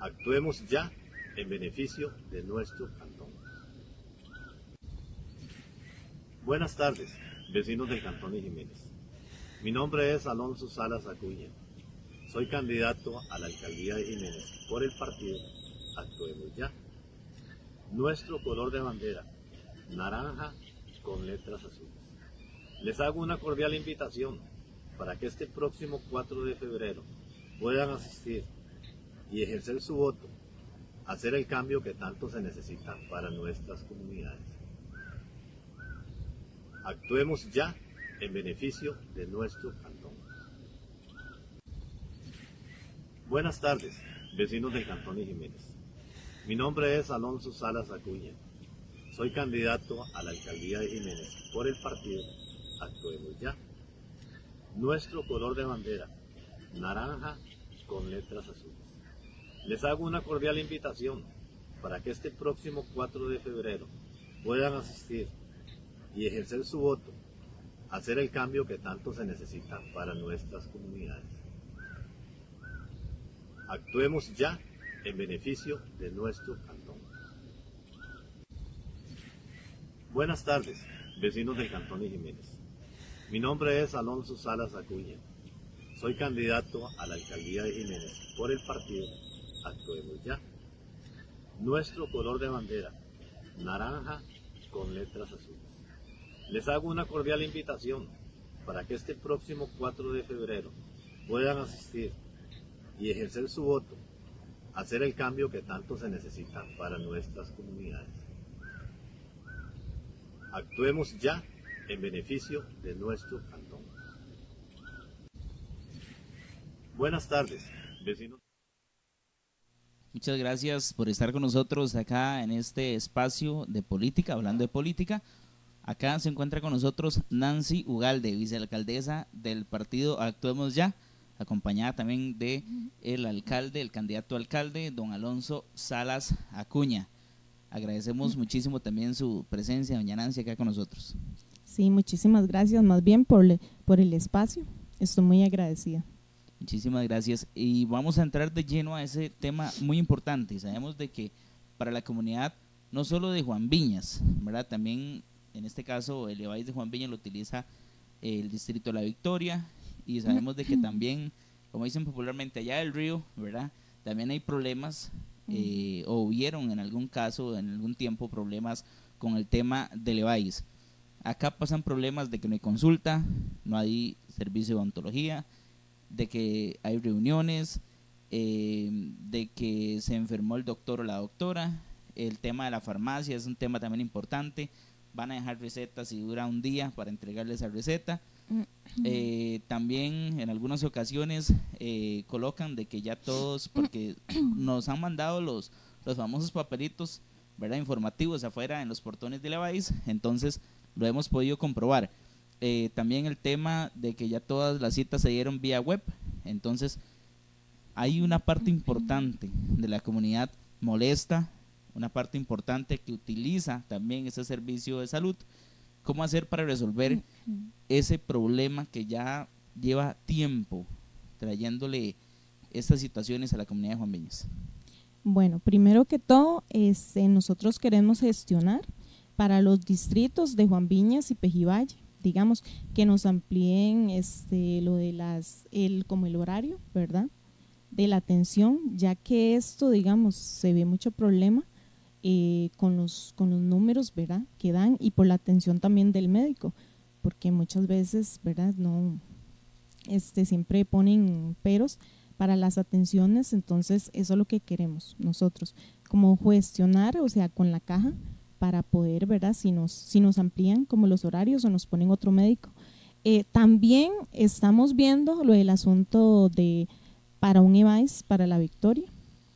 Actuemos ya en beneficio de nuestro cantón. Buenas tardes, vecinos del Cantón de Jiménez. Mi nombre es Alonso Salas Acuña. Soy candidato a la alcaldía de Jiménez por el partido Actuemos Ya. Nuestro color de bandera, naranja con letras azules. Les hago una cordial invitación para que este próximo 4 de febrero puedan asistir y ejercer su voto, hacer el cambio que tanto se necesita para nuestras comunidades. Actuemos ya en beneficio de nuestro cantón. Buenas tardes, vecinos del Cantón de Jiménez. Mi nombre es Alonso Salas Acuña. Soy candidato a la alcaldía de Jiménez por el partido Actuemos Ya. Nuestro color de bandera, naranja con letras azules. Les hago una cordial invitación para que este próximo 4 de febrero puedan asistir y ejercer su voto, hacer el cambio que tanto se necesita para nuestras comunidades. Actuemos ya en beneficio de nuestro cantón. Buenas tardes, vecinos del Cantón de Jiménez. Mi nombre es Alonso Salas Acuña. Soy candidato a la alcaldía de Jiménez por el partido actuemos ya. Nuestro color de bandera, naranja con letras azules. Les hago una cordial invitación para que este próximo 4 de febrero puedan asistir y ejercer su voto, hacer el cambio que tanto se necesita para nuestras comunidades. Actuemos ya en beneficio de nuestro cantón. Buenas tardes, vecinos. Muchas gracias por estar con nosotros acá en este espacio de política, hablando de política. Acá se encuentra con nosotros Nancy Ugalde, vicealcaldesa del partido Actuemos Ya, acompañada también de el alcalde, el candidato alcalde, don Alonso Salas Acuña. Agradecemos muchísimo también su presencia, doña Nancy, acá con nosotros. Sí, muchísimas gracias más bien por, por el espacio. Estoy muy agradecida. Muchísimas gracias. Y vamos a entrar de lleno a ese tema muy importante. Sabemos de que para la comunidad, no solo de Juan Viñas, ¿verdad? También, en este caso, el EVAIS de Juan Viñas lo utiliza el distrito de La Victoria. Y sabemos de que también, como dicen popularmente, allá del río, ¿verdad? También hay problemas, eh, o hubieron en algún caso, en algún tiempo, problemas con el tema del EVAIS. Acá pasan problemas de que no hay consulta, no hay servicio de odontología, de que hay reuniones, eh, de que se enfermó el doctor o la doctora. El tema de la farmacia es un tema también importante. Van a dejar recetas y dura un día para entregarles esa receta. Eh, también en algunas ocasiones eh, colocan de que ya todos, porque nos han mandado los, los famosos papelitos ¿verdad? informativos afuera en los portones de la país, entonces lo hemos podido comprobar. Eh, también el tema de que ya todas las citas se dieron vía web, entonces hay una parte importante de la comunidad molesta, una parte importante que utiliza también ese servicio de salud. ¿Cómo hacer para resolver ese problema que ya lleva tiempo trayéndole estas situaciones a la comunidad de Juan Viñas? Bueno, primero que todo, este, nosotros queremos gestionar para los distritos de Juan Viñas y Pejivalle, digamos, que nos amplíen este, lo de las, el, como el horario, ¿verdad? De la atención, ya que esto, digamos, se ve mucho problema eh, con, los, con los números, ¿verdad? Que dan y por la atención también del médico, porque muchas veces, ¿verdad? No, este, siempre ponen peros para las atenciones, entonces eso es lo que queremos nosotros, como gestionar, o sea, con la caja, para poder, ¿verdad? Si nos, si nos amplían como los horarios o nos ponen otro médico. Eh, también estamos viendo lo del asunto de para un EVAIS, para la victoria,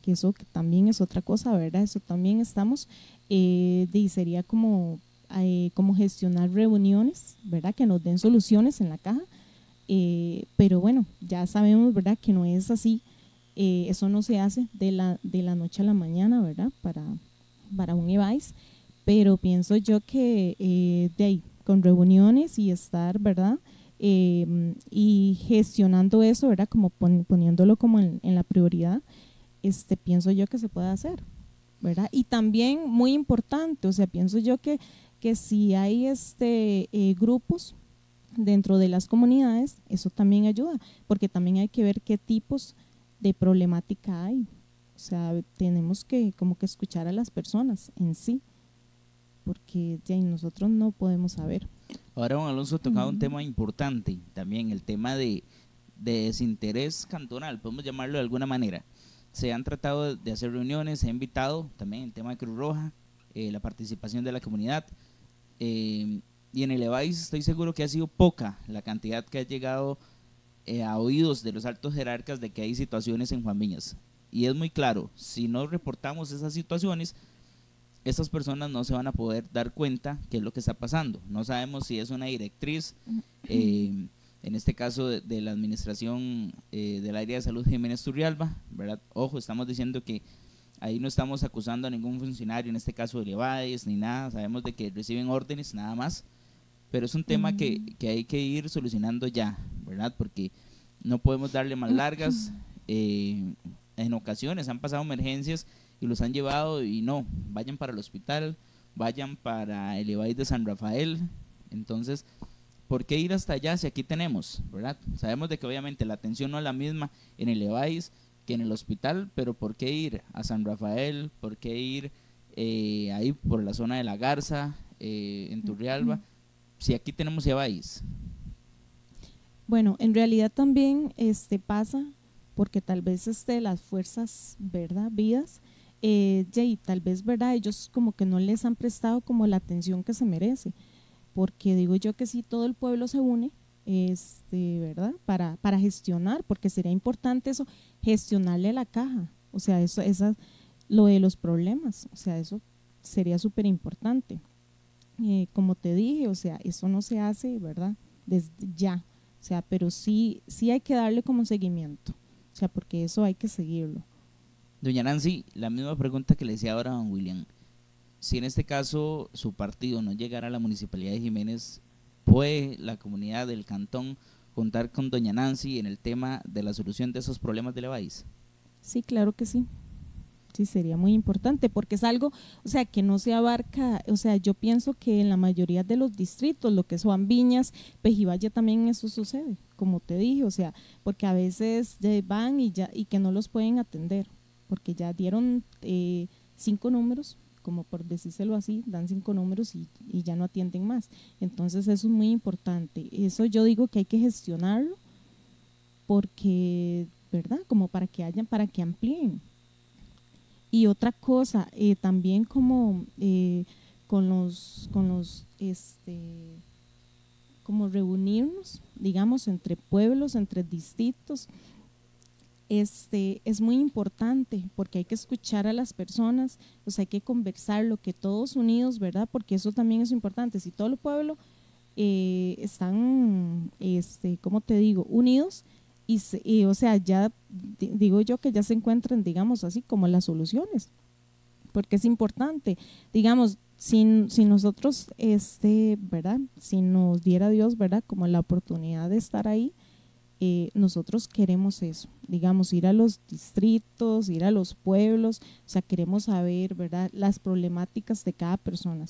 que eso también es otra cosa, ¿verdad? Eso también estamos, eh, y sería como, eh, como gestionar reuniones, ¿verdad? Que nos den soluciones en la caja, eh, pero bueno, ya sabemos, ¿verdad? Que no es así, eso no se hace de la, de la noche a la mañana, ¿verdad? Para, para un EVAIS pero pienso yo que eh, de ahí, con reuniones y estar, ¿verdad? Em, y gestionando eso, ¿verdad? Como poniéndolo como en, la prioridad, este, pienso yo que se puede hacer, ¿verdad? Y también muy importante, o sea, pienso yo que, que si hay este, eh, grupos dentro de las comunidades, eso también ayuda, porque también hay que ver qué tipos de problemática hay. O sea, tenemos que como que escuchar a las personas en sí porque ya nosotros no podemos saber. Ahora, don Alonso, ha tocado un tema importante también, el tema de, desinterés cantonal, podemos llamarlo de alguna manera. Se han tratado de hacer reuniones, se ha invitado también el tema de Cruz Roja, eh, la participación de la comunidad. Eh, y en el EVAIS estoy seguro que ha sido poca la cantidad que ha llegado eh, a oídos de los altos jerarcas de que hay situaciones en Juan Viñas. Y es muy claro, si no reportamos esas situaciones, estas personas no se van a poder dar cuenta qué es lo que está pasando. No sabemos si es una directriz, eh, en este caso de, la administración eh, del área de salud Jiménez Turrialba, ¿verdad? Ojo, estamos diciendo que ahí no estamos acusando a ningún funcionario, en este caso de Levades ni nada, sabemos de que reciben órdenes nada más, pero es un tema que, que, hay que ir solucionando ya, ¿verdad? Porque no podemos darle más largas. Eh, en ocasiones han pasado emergencias y los han llevado y no, vayan para el hospital, vayan para el EVAIS de San Rafael. Entonces, ¿por qué ir hasta allá si aquí tenemos, verdad? Sabemos de que obviamente la atención no es la misma en el EVAIS que en el hospital, pero ¿por qué ir a San Rafael? ¿Por qué ir eh, ahí por la zona de la Garza, eh, en Turrialba, si aquí tenemos EVAIS? Bueno, en realidad también este pasa porque tal vez este, las fuerzas, ¿verdad? Vidas, eh, y tal vez, ¿verdad? Ellos como que no les han prestado como la atención que se merece, porque digo yo que si todo el pueblo se une, este, ¿verdad? Para, para gestionar, porque sería importante eso, gestionarle la caja, o sea, eso, esa, lo de los problemas, o sea, eso sería súper importante. Eh, como te dije, o sea, eso no se hace, ¿verdad? Desde ya, o sea, pero sí, sí hay que darle como seguimiento, o sea, porque eso hay que seguirlo. Doña Nancy, la misma pregunta que le decía ahora a don William. Si en este caso su partido no llegara a la municipalidad de Jiménez, ¿puede la comunidad del cantón contar con Doña Nancy en el tema de la solución de esos problemas de Leváis? Sí, claro que sí. Sí, sería muy importante porque es algo, o sea, que no se abarca, o sea, yo pienso que en la mayoría de los distritos, lo que son Viñas, Pejivalle también eso sucede, como te dije, o sea, porque a veces van y ya y que no los pueden atender, porque ya dieron eh, cinco números, como por decírselo así, dan cinco números y, ya no atienden más. Entonces eso es muy importante. Eso yo digo que hay que gestionarlo porque, ¿verdad? Como para que hayan, para que amplíen y otra cosa, eh, también como eh, con los, con los, este, como reunirnos, digamos, entre pueblos, entre distritos, este, es muy importante porque hay que escuchar a las personas, pues hay que conversar lo que todos unidos, ¿verdad? Porque eso también es importante. Si todo el pueblo eh, están, este, ¿cómo te digo?, unidos, y, o sea, ya digo yo que ya se encuentran, digamos así, como las soluciones, porque es importante, digamos, si, si nosotros, este, ¿verdad? Si nos diera Dios, ¿verdad? Como la oportunidad de estar ahí, eh, nosotros queremos eso, digamos, ir a los distritos, ir a los pueblos, o sea, queremos saber, ¿verdad? Las problemáticas de cada persona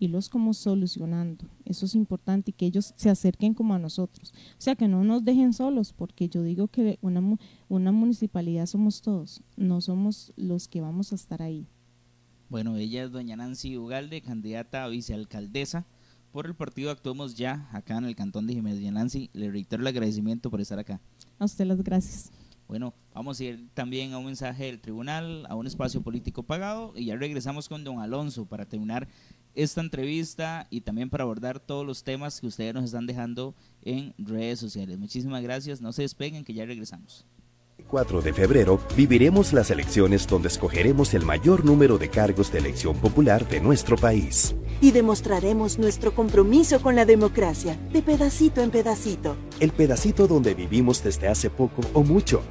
los como solucionando. Eso es importante y que ellos se acerquen como a nosotros. O sea, que no nos dejen solos, porque yo digo que una, una municipalidad somos todos, no somos los que vamos a estar ahí. Bueno, ella es doña Nancy Ugalde, candidata a vicealcaldesa por el partido Actuemos Ya, acá en el Cantón de Jiménez. Doña Nancy, le reitero el agradecimiento por estar acá. A usted las gracias. Bueno, vamos a ir también a un mensaje del tribunal, a un espacio político pagado y ya regresamos con don Alonso para terminar esta entrevista y también para abordar todos los temas que ustedes nos están dejando en redes sociales. Muchísimas gracias, no se despeguen que ya regresamos. 4 de febrero viviremos las elecciones donde escogeremos el mayor número de cargos de elección popular de nuestro país. Y demostraremos nuestro compromiso con la democracia, de pedacito en pedacito. El pedacito donde vivimos desde hace poco o mucho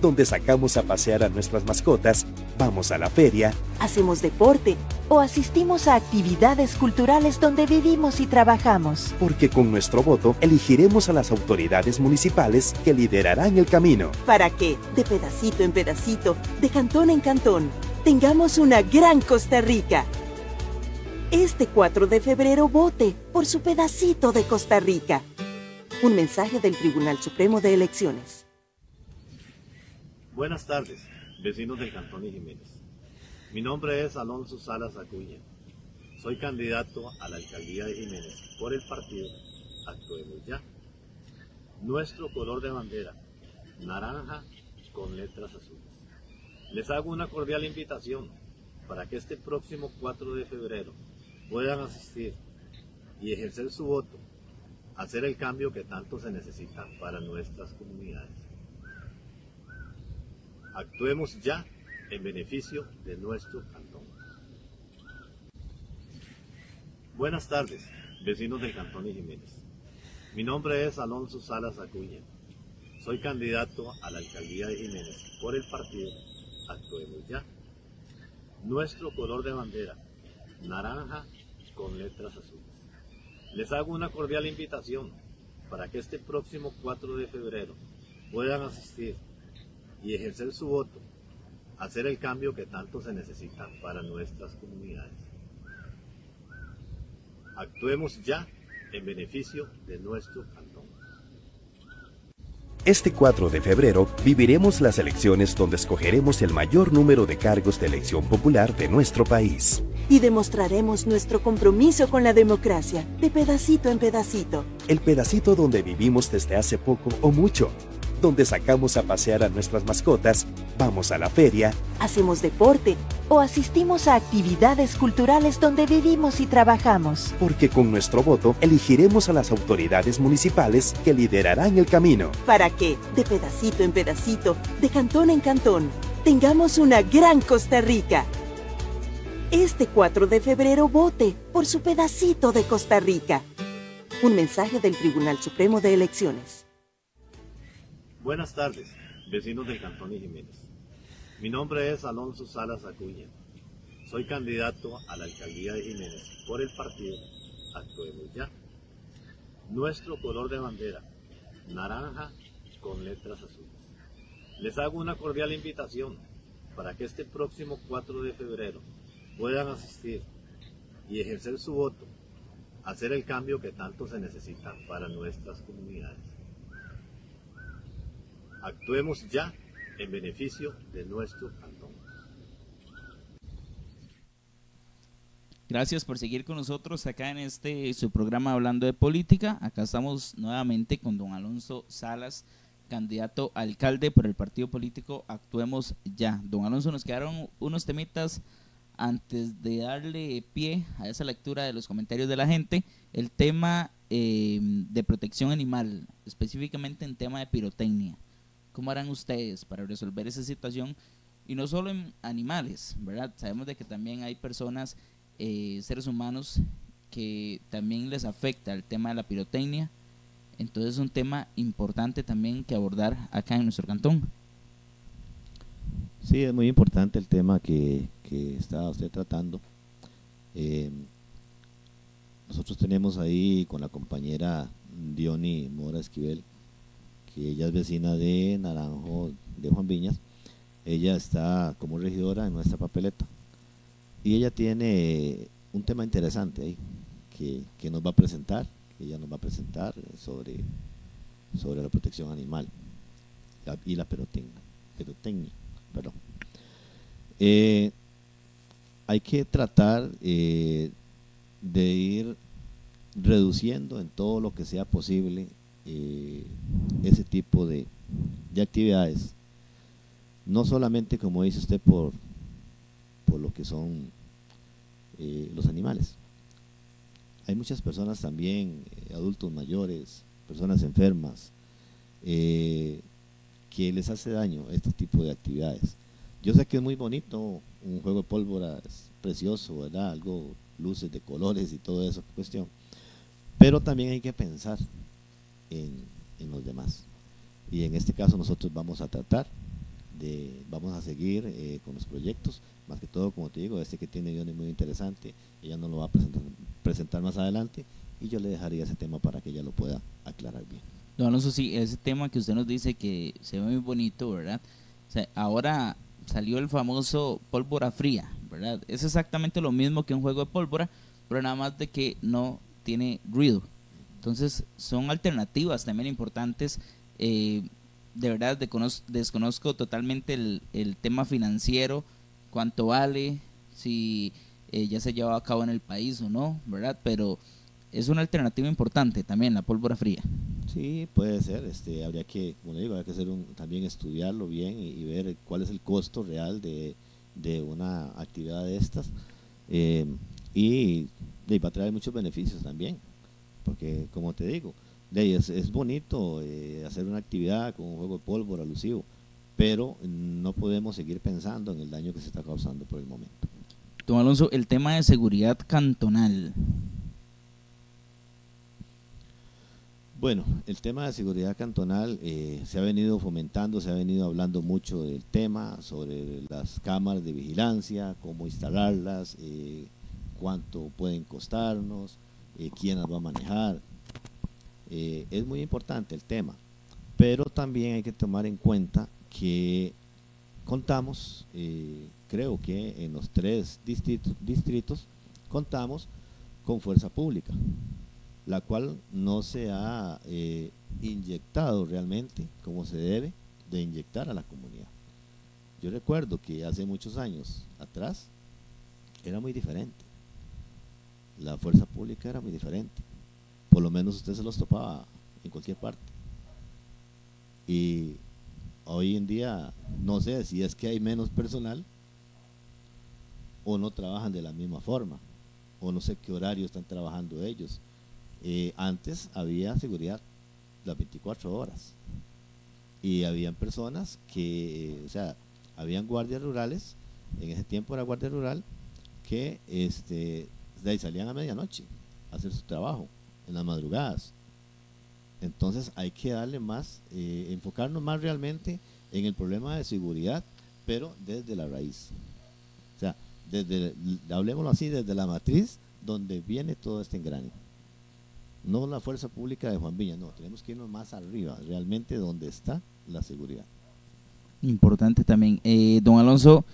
donde sacamos a pasear a nuestras mascotas, vamos a la feria, hacemos deporte o asistimos a actividades culturales donde vivimos y trabajamos. Porque con nuestro voto elegiremos a las autoridades municipales que liderarán el camino. Para que, de pedacito en pedacito, de cantón en cantón, tengamos una gran Costa Rica. Este 4 de febrero vote por su pedacito de Costa Rica. Un mensaje del Tribunal Supremo de Elecciones. Buenas tardes, vecinos del Cantón de Jiménez. Mi nombre es Alonso Salas Acuña. Soy candidato a la alcaldía de Jiménez por el partido Actuemos Ya. Nuestro color de bandera, naranja con letras azules. Les hago una cordial invitación para que este próximo 4 de febrero puedan asistir y ejercer su voto, hacer el cambio que tanto se necesita para nuestras comunidades. Actuemos ya en beneficio de nuestro cantón. Buenas tardes, vecinos del Cantón de Jiménez. Mi nombre es Alonso Salas Acuña. Soy candidato a la alcaldía de Jiménez por el partido Actuemos Ya. Nuestro color de bandera, naranja con letras azules. Les hago una cordial invitación para que este próximo 4 de febrero puedan asistir y ejercer su voto, hacer el cambio que tanto se necesita para nuestras comunidades. Actuemos ya en beneficio de nuestro cantón. Este 4 de febrero viviremos las elecciones donde escogeremos el mayor número de cargos de elección popular de nuestro país. Y demostraremos nuestro compromiso con la democracia, de pedacito en pedacito. El pedacito donde vivimos desde hace poco o mucho donde sacamos a pasear a nuestras mascotas, vamos a la feria, hacemos deporte o asistimos a actividades culturales donde vivimos y trabajamos. porque con nuestro voto elegiremos a las autoridades municipales que liderarán el camino. Para que, de pedacito en pedacito, de cantón en cantón, tengamos una gran Costa Rica. Este 4 de febrero vote por su pedacito de Costa Rica. Un mensaje del Tribunal Supremo de Elecciones. Buenas tardes, vecinos del Cantón de Jiménez. Mi nombre es Alonso Salas Acuña. Soy candidato a la alcaldía de Jiménez por el partido Actuemos Ya. Nuestro color de bandera, naranja con letras azules. Les hago una cordial invitación para que este próximo 4 de febrero puedan asistir y ejercer su voto, hacer el cambio que tanto se necesita para nuestras comunidades. Actuemos ya en beneficio de nuestro cantón. Gracias por seguir con nosotros acá en este su programa Hablando de Política. Acá estamos nuevamente con don Alonso Salas, candidato a alcalde por el partido político Actuemos Ya. Don Alonso, nos quedaron unos temitas antes de darle pie a esa lectura de los comentarios de la gente. El tema eh, de protección animal, específicamente en tema de pirotecnia. ¿Cómo harán ustedes para resolver esa situación? Y no solo en animales, ¿verdad? Sabemos de que también hay personas, eh, seres humanos, que también les afecta el tema de la pirotecnia. Entonces es un tema importante también que abordar acá en nuestro cantón. Sí, es muy importante el tema que, que está usted tratando. Eh, nosotros tenemos ahí con la compañera Diony Mora Esquivel, que ella es vecina de Naranjo de Juan Viñas. Ella está como regidora en nuestra papeleta. Y ella tiene un tema interesante ahí que, que nos va a presentar, que ella nos va a presentar sobre, sobre la protección animal y la pirotecnia. pirotecnia perdón. Eh, hay que tratar eh, de ir reduciendo en todo lo que sea posible eh, ese tipo de, de actividades. No solamente, como dice usted, por, por lo que son eh, los animales. Hay muchas personas también, eh, adultos mayores, personas enfermas, que les hace daño este tipo de actividades. Yo sé que es muy bonito, un juego de pólvora es precioso, ¿verdad? Algo, luces de colores y todo eso, cuestión. Pero también hay que pensar en, en los demás. Y en este caso nosotros vamos a tratar de, vamos a seguir eh, con los proyectos, más que todo, como te digo, este que tiene Diony muy interesante, ella nos lo va a presentar, presentar más adelante y yo le dejaría ese tema para que ella lo pueda aclarar bien. Don Alonso, sí, ese tema que usted nos dice que se ve muy bonito, ¿verdad? O sea, ahora salió el famoso pólvora fría, ¿verdad? Es exactamente lo mismo que un juego de pólvora, pero nada más de que no tiene ruido. Entonces, son alternativas también importantes. Eh, de verdad, desconoz- desconozco totalmente el, tema financiero, cuánto vale, si eh, ya se lleva a cabo en el país o no, ¿verdad? Pero es una alternativa importante también la pólvora fría. Sí, puede ser. Este, habría que, como le digo, habría que hacer un, también estudiarlo bien y, y ver cuál es el costo real de, de una actividad de estas. Eh, y, y va a traer muchos beneficios también, porque como te digo, es, es bonito eh, hacer una actividad con un juego de pólvora alusivo, pero no podemos seguir pensando en el daño que se está causando por el momento. Don Alonso, el tema de seguridad cantonal. Bueno, el tema de seguridad cantonal eh, se ha venido fomentando, se ha venido hablando mucho del tema, sobre las cámaras de vigilancia, cómo instalarlas, eh, cuánto pueden costarnos, eh, quién las va a manejar. Eh, es muy importante el tema, pero también hay que tomar en cuenta que contamos, eh, creo que en los tres distritos, contamos con fuerza pública la cual no se ha inyectado realmente como se debe de inyectar a la comunidad. Yo recuerdo que hace muchos años atrás era muy diferente. La fuerza pública era muy diferente. Por lo menos usted se los topaba en cualquier parte. Y hoy en día, no sé si es que hay menos personal o no trabajan de la misma forma, o no sé qué horario están trabajando ellos. Eh, antes había seguridad las 24 horas y habían personas que, o sea, habían guardias rurales, en ese tiempo era guardia rural, que este, de ahí salían a medianoche a hacer su trabajo, en las madrugadas. Entonces hay que darle más, eh, enfocarnos más realmente en el problema de seguridad, pero desde la raíz. O sea, desde, hablemoslo así, desde la matriz donde viene todo este engrane. No la fuerza pública de Juan Viña, no, tenemos que irnos más arriba, realmente donde está la seguridad. Importante también. Eh, don Alonso,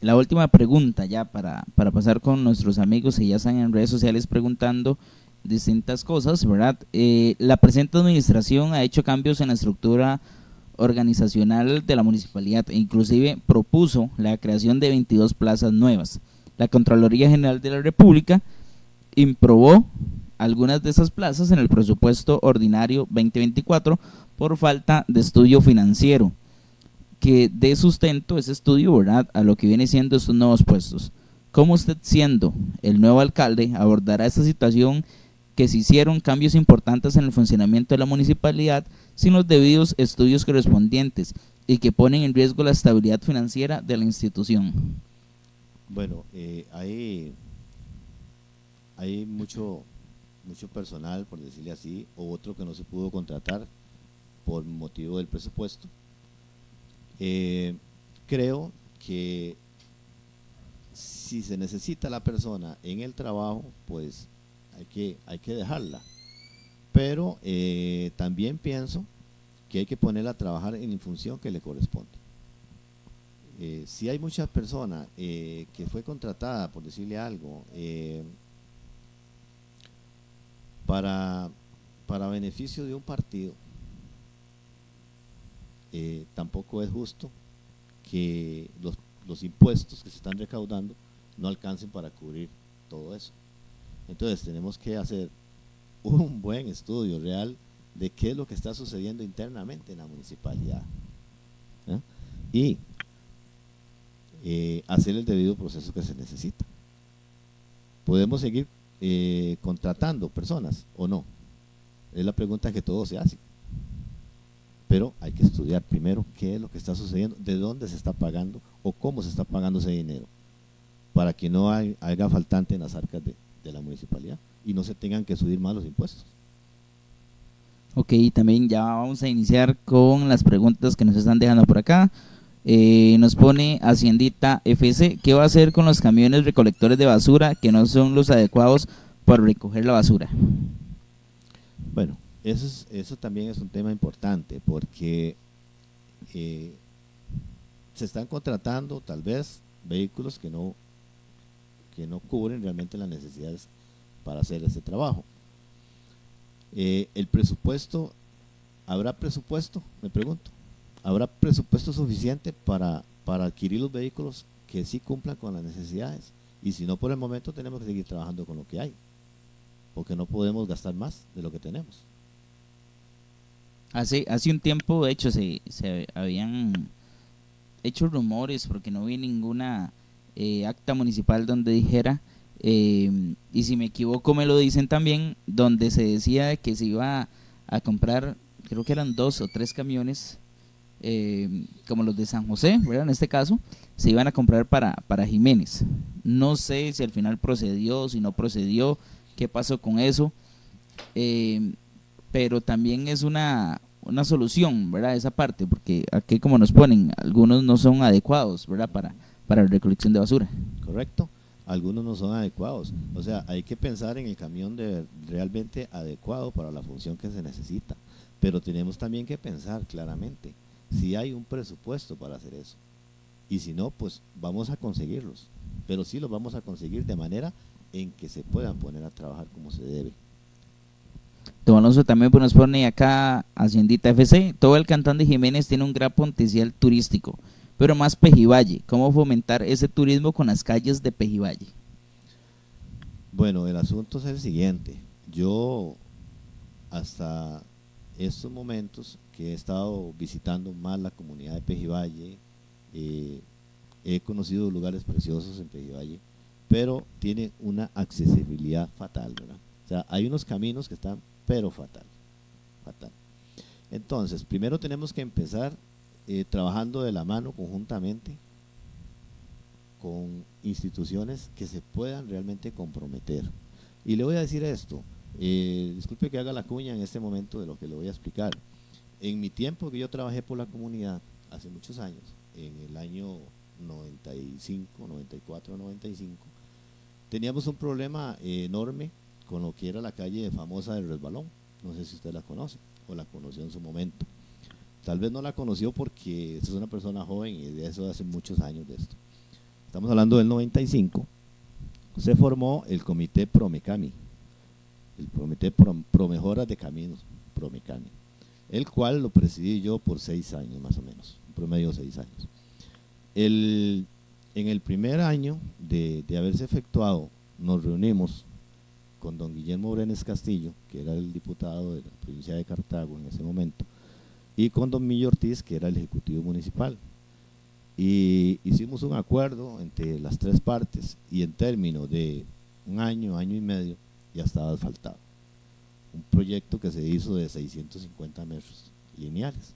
la última pregunta ya para, para pasar con nuestros amigos que ya están en redes sociales preguntando distintas cosas, ¿verdad? Eh, la presente administración ha hecho cambios en la estructura organizacional de la municipalidad e inclusive propuso la creación de 22 plazas nuevas. La Contraloría General de la República improbó algunas de esas plazas en el presupuesto ordinario 2024 por falta de estudio financiero que dé sustento ese estudio, ¿verdad?, a lo que viene siendo estos nuevos puestos. ¿Cómo usted, siendo el nuevo alcalde, abordará esta situación que se hicieron cambios importantes en el funcionamiento de la municipalidad sin los debidos estudios correspondientes y que ponen en riesgo la estabilidad financiera de la institución? Bueno, eh, hay, hay mucho, mucho personal, por decirle así, o otro que no se pudo contratar por motivo del presupuesto. Eh, creo que si se necesita la persona en el trabajo, pues hay que, hay que dejarla. Pero eh, también pienso que hay que ponerla a trabajar en la función que le corresponde. Eh, si hay muchas personas que fue contratada, por decirle algo, para, para beneficio de un partido, tampoco es justo que los, los impuestos que se están recaudando no alcancen para cubrir todo eso. Entonces tenemos que hacer un buen estudio real de qué es lo que está sucediendo internamente en la municipalidad. Y eh, hacer el debido proceso que se necesita. ¿Podemos seguir eh, contratando personas o no? Es la pregunta que todos se hacen. Pero hay que estudiar primero qué es lo que está sucediendo, de dónde se está pagando o cómo se está pagando ese dinero, para que no haya faltante en las arcas de, de la municipalidad y no se tengan que subir más los impuestos. Ok, también ya vamos a iniciar con las preguntas que nos están dejando por acá. Eh, nos pone Haciendita FC, ¿qué va a hacer con los camiones recolectores de basura que no son los adecuados para recoger la basura? Bueno, eso, eso también es un tema importante porque eh, se están contratando tal vez vehículos que no que no cubren realmente las necesidades para hacer ese trabajo. Eh, el presupuesto, ¿habrá presupuesto? Me pregunto. ¿Habrá presupuesto suficiente para, para adquirir los vehículos que sí cumplan con las necesidades? Y si no, por el momento tenemos que seguir trabajando con lo que hay, porque no podemos gastar más de lo que tenemos. Hace, hace un tiempo, de hecho, se, se habían hecho rumores porque no vi ninguna eh, acta municipal donde dijera, eh, y si me equivoco me lo dicen también, donde se decía que se iba a comprar, creo que eran dos o tres camiones, eh, como los de San José, ¿verdad? En este caso, se iban a comprar para, para Jiménez. No sé si al final procedió, si no procedió, qué pasó con eso, pero también es una, una solución, ¿verdad? Esa parte, porque aquí como nos ponen, algunos no son adecuados, ¿verdad? Para, para la recolección de basura. Correcto. Algunos no son adecuados. O sea, hay que pensar en el camión de realmente adecuado para la función que se necesita. Pero tenemos también que pensar claramente si hay un presupuesto para hacer eso. Y si no, pues vamos a conseguirlos. Pero sí los vamos a conseguir de manera en que se puedan poner a trabajar como se debe. Don Alonso también pues, nos pone acá Haciendita FC. Todo el cantón de Jiménez tiene un gran potencial turístico pero más Pejivalle. ¿Cómo fomentar ese turismo con las calles de Pejivalle? Bueno, el asunto es el siguiente. Yo hasta estos momentos que he estado visitando más la comunidad de Pejivalle, eh, he conocido lugares preciosos en Pejivalle, pero tiene una accesibilidad fatal, ¿verdad? O sea, hay unos caminos que están, pero fatal, fatal. Entonces, primero tenemos que empezar eh, trabajando de la mano conjuntamente con instituciones que se puedan realmente comprometer. Y le voy a decir esto, eh, disculpe que haga la cuña en este momento de lo que le voy a explicar. En mi tiempo que yo trabajé por la comunidad, hace muchos años, en el año 95, 94, 95, teníamos un problema eh, enorme con lo que era la calle famosa del Resbalón. No sé si usted la conoce o la conoció en su momento. Tal vez no la conoció porque es una persona joven y de eso hace muchos años de esto. Estamos hablando del 95. Se formó el comité Promecami, el comité Pro, Promejoras de Caminos, Promecami, el cual lo presidí yo por seis años más o menos, un promedio de seis años. El, en el primer año de haberse efectuado, nos reunimos con don Guillermo Brenes Castillo, que era el diputado de la provincia de Cartago en ese momento, y con don Millo Ortiz, que era el ejecutivo municipal. Y hicimos un acuerdo entre las tres partes y en términos de un año, año y medio, ya estaba asfaltado. Un proyecto que se hizo de 650 metros lineales.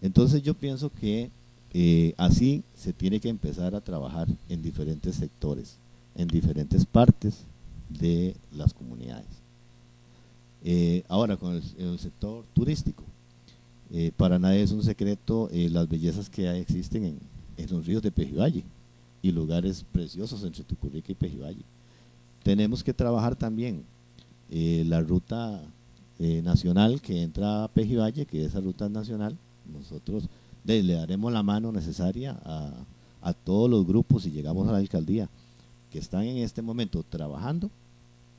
Entonces yo pienso que eh, así se tiene que empezar a trabajar en diferentes sectores, en diferentes partes de las comunidades. Eh, ahora con el, sector turístico, eh, para nadie es un secreto eh, las bellezas que existen en, los ríos de Pejivalle y lugares preciosos entre Tucurrica y Pejivalle. Tenemos que trabajar también la ruta nacional que entra a Pejivalle, que esa ruta nacional, nosotros le, le daremos la mano necesaria a, a todos los grupos y llegamos a la alcaldía que están en este momento trabajando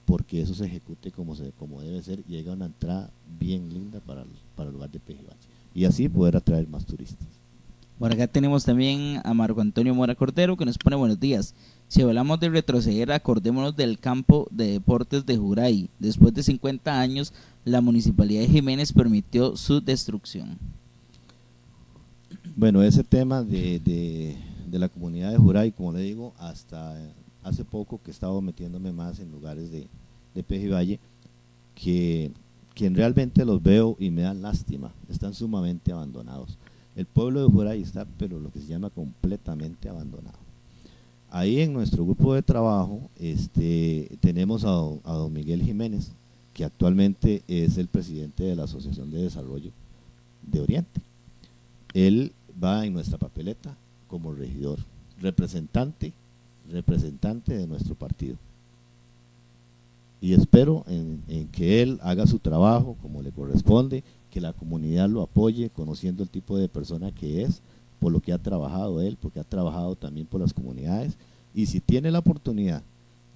porque eso se ejecute como, se, como debe ser y llega una entrada bien linda para el, para el lugar de Pejivalle y así poder atraer más turistas. Por acá tenemos también a Marco Antonio Mora Cordero que nos pone buenos días. Si hablamos de retroceder, acordémonos del campo de deportes de Juray. Después de 50 años, la municipalidad de Jiménez permitió su destrucción. Bueno, ese tema de, de, de la comunidad de Juray, como le digo, hasta hace poco que he estado metiéndome más en lugares de, de Pejivalle, que quien realmente los veo y me dan lástima, están sumamente abandonados. El pueblo de Juray está, pero lo que se llama completamente abandonado. Ahí en nuestro grupo de trabajo este, tenemos a, a don Miguel Jiménez, que actualmente es el presidente de la Asociación de Desarrollo de Oriente. Él va en nuestra papeleta como regidor, representante representante de nuestro partido. Y espero en, que él haga su trabajo como le corresponde, que la comunidad lo apoye, conociendo el tipo de persona que es, por lo que ha trabajado él, porque ha trabajado también por las comunidades. Y si tiene la oportunidad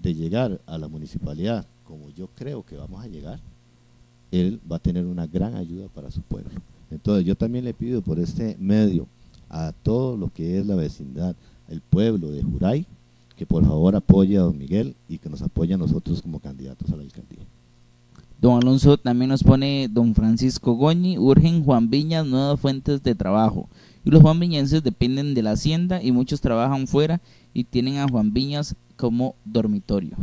de llegar a la municipalidad, como yo creo que vamos a llegar, él va a tener una gran ayuda para su pueblo. Entonces yo también le pido por este medio a todo lo que es la vecindad, el pueblo de Juray, que por favor apoye a don Miguel y que nos apoye a nosotros como candidatos a la alcaldía. Don Alonso también nos pone don Francisco Goñi, urgen Juan Viñas nuevas fuentes de trabajo. Y los juanviñenses dependen de la hacienda y muchos trabajan fuera y tienen a Juan Viñas como dormitorio.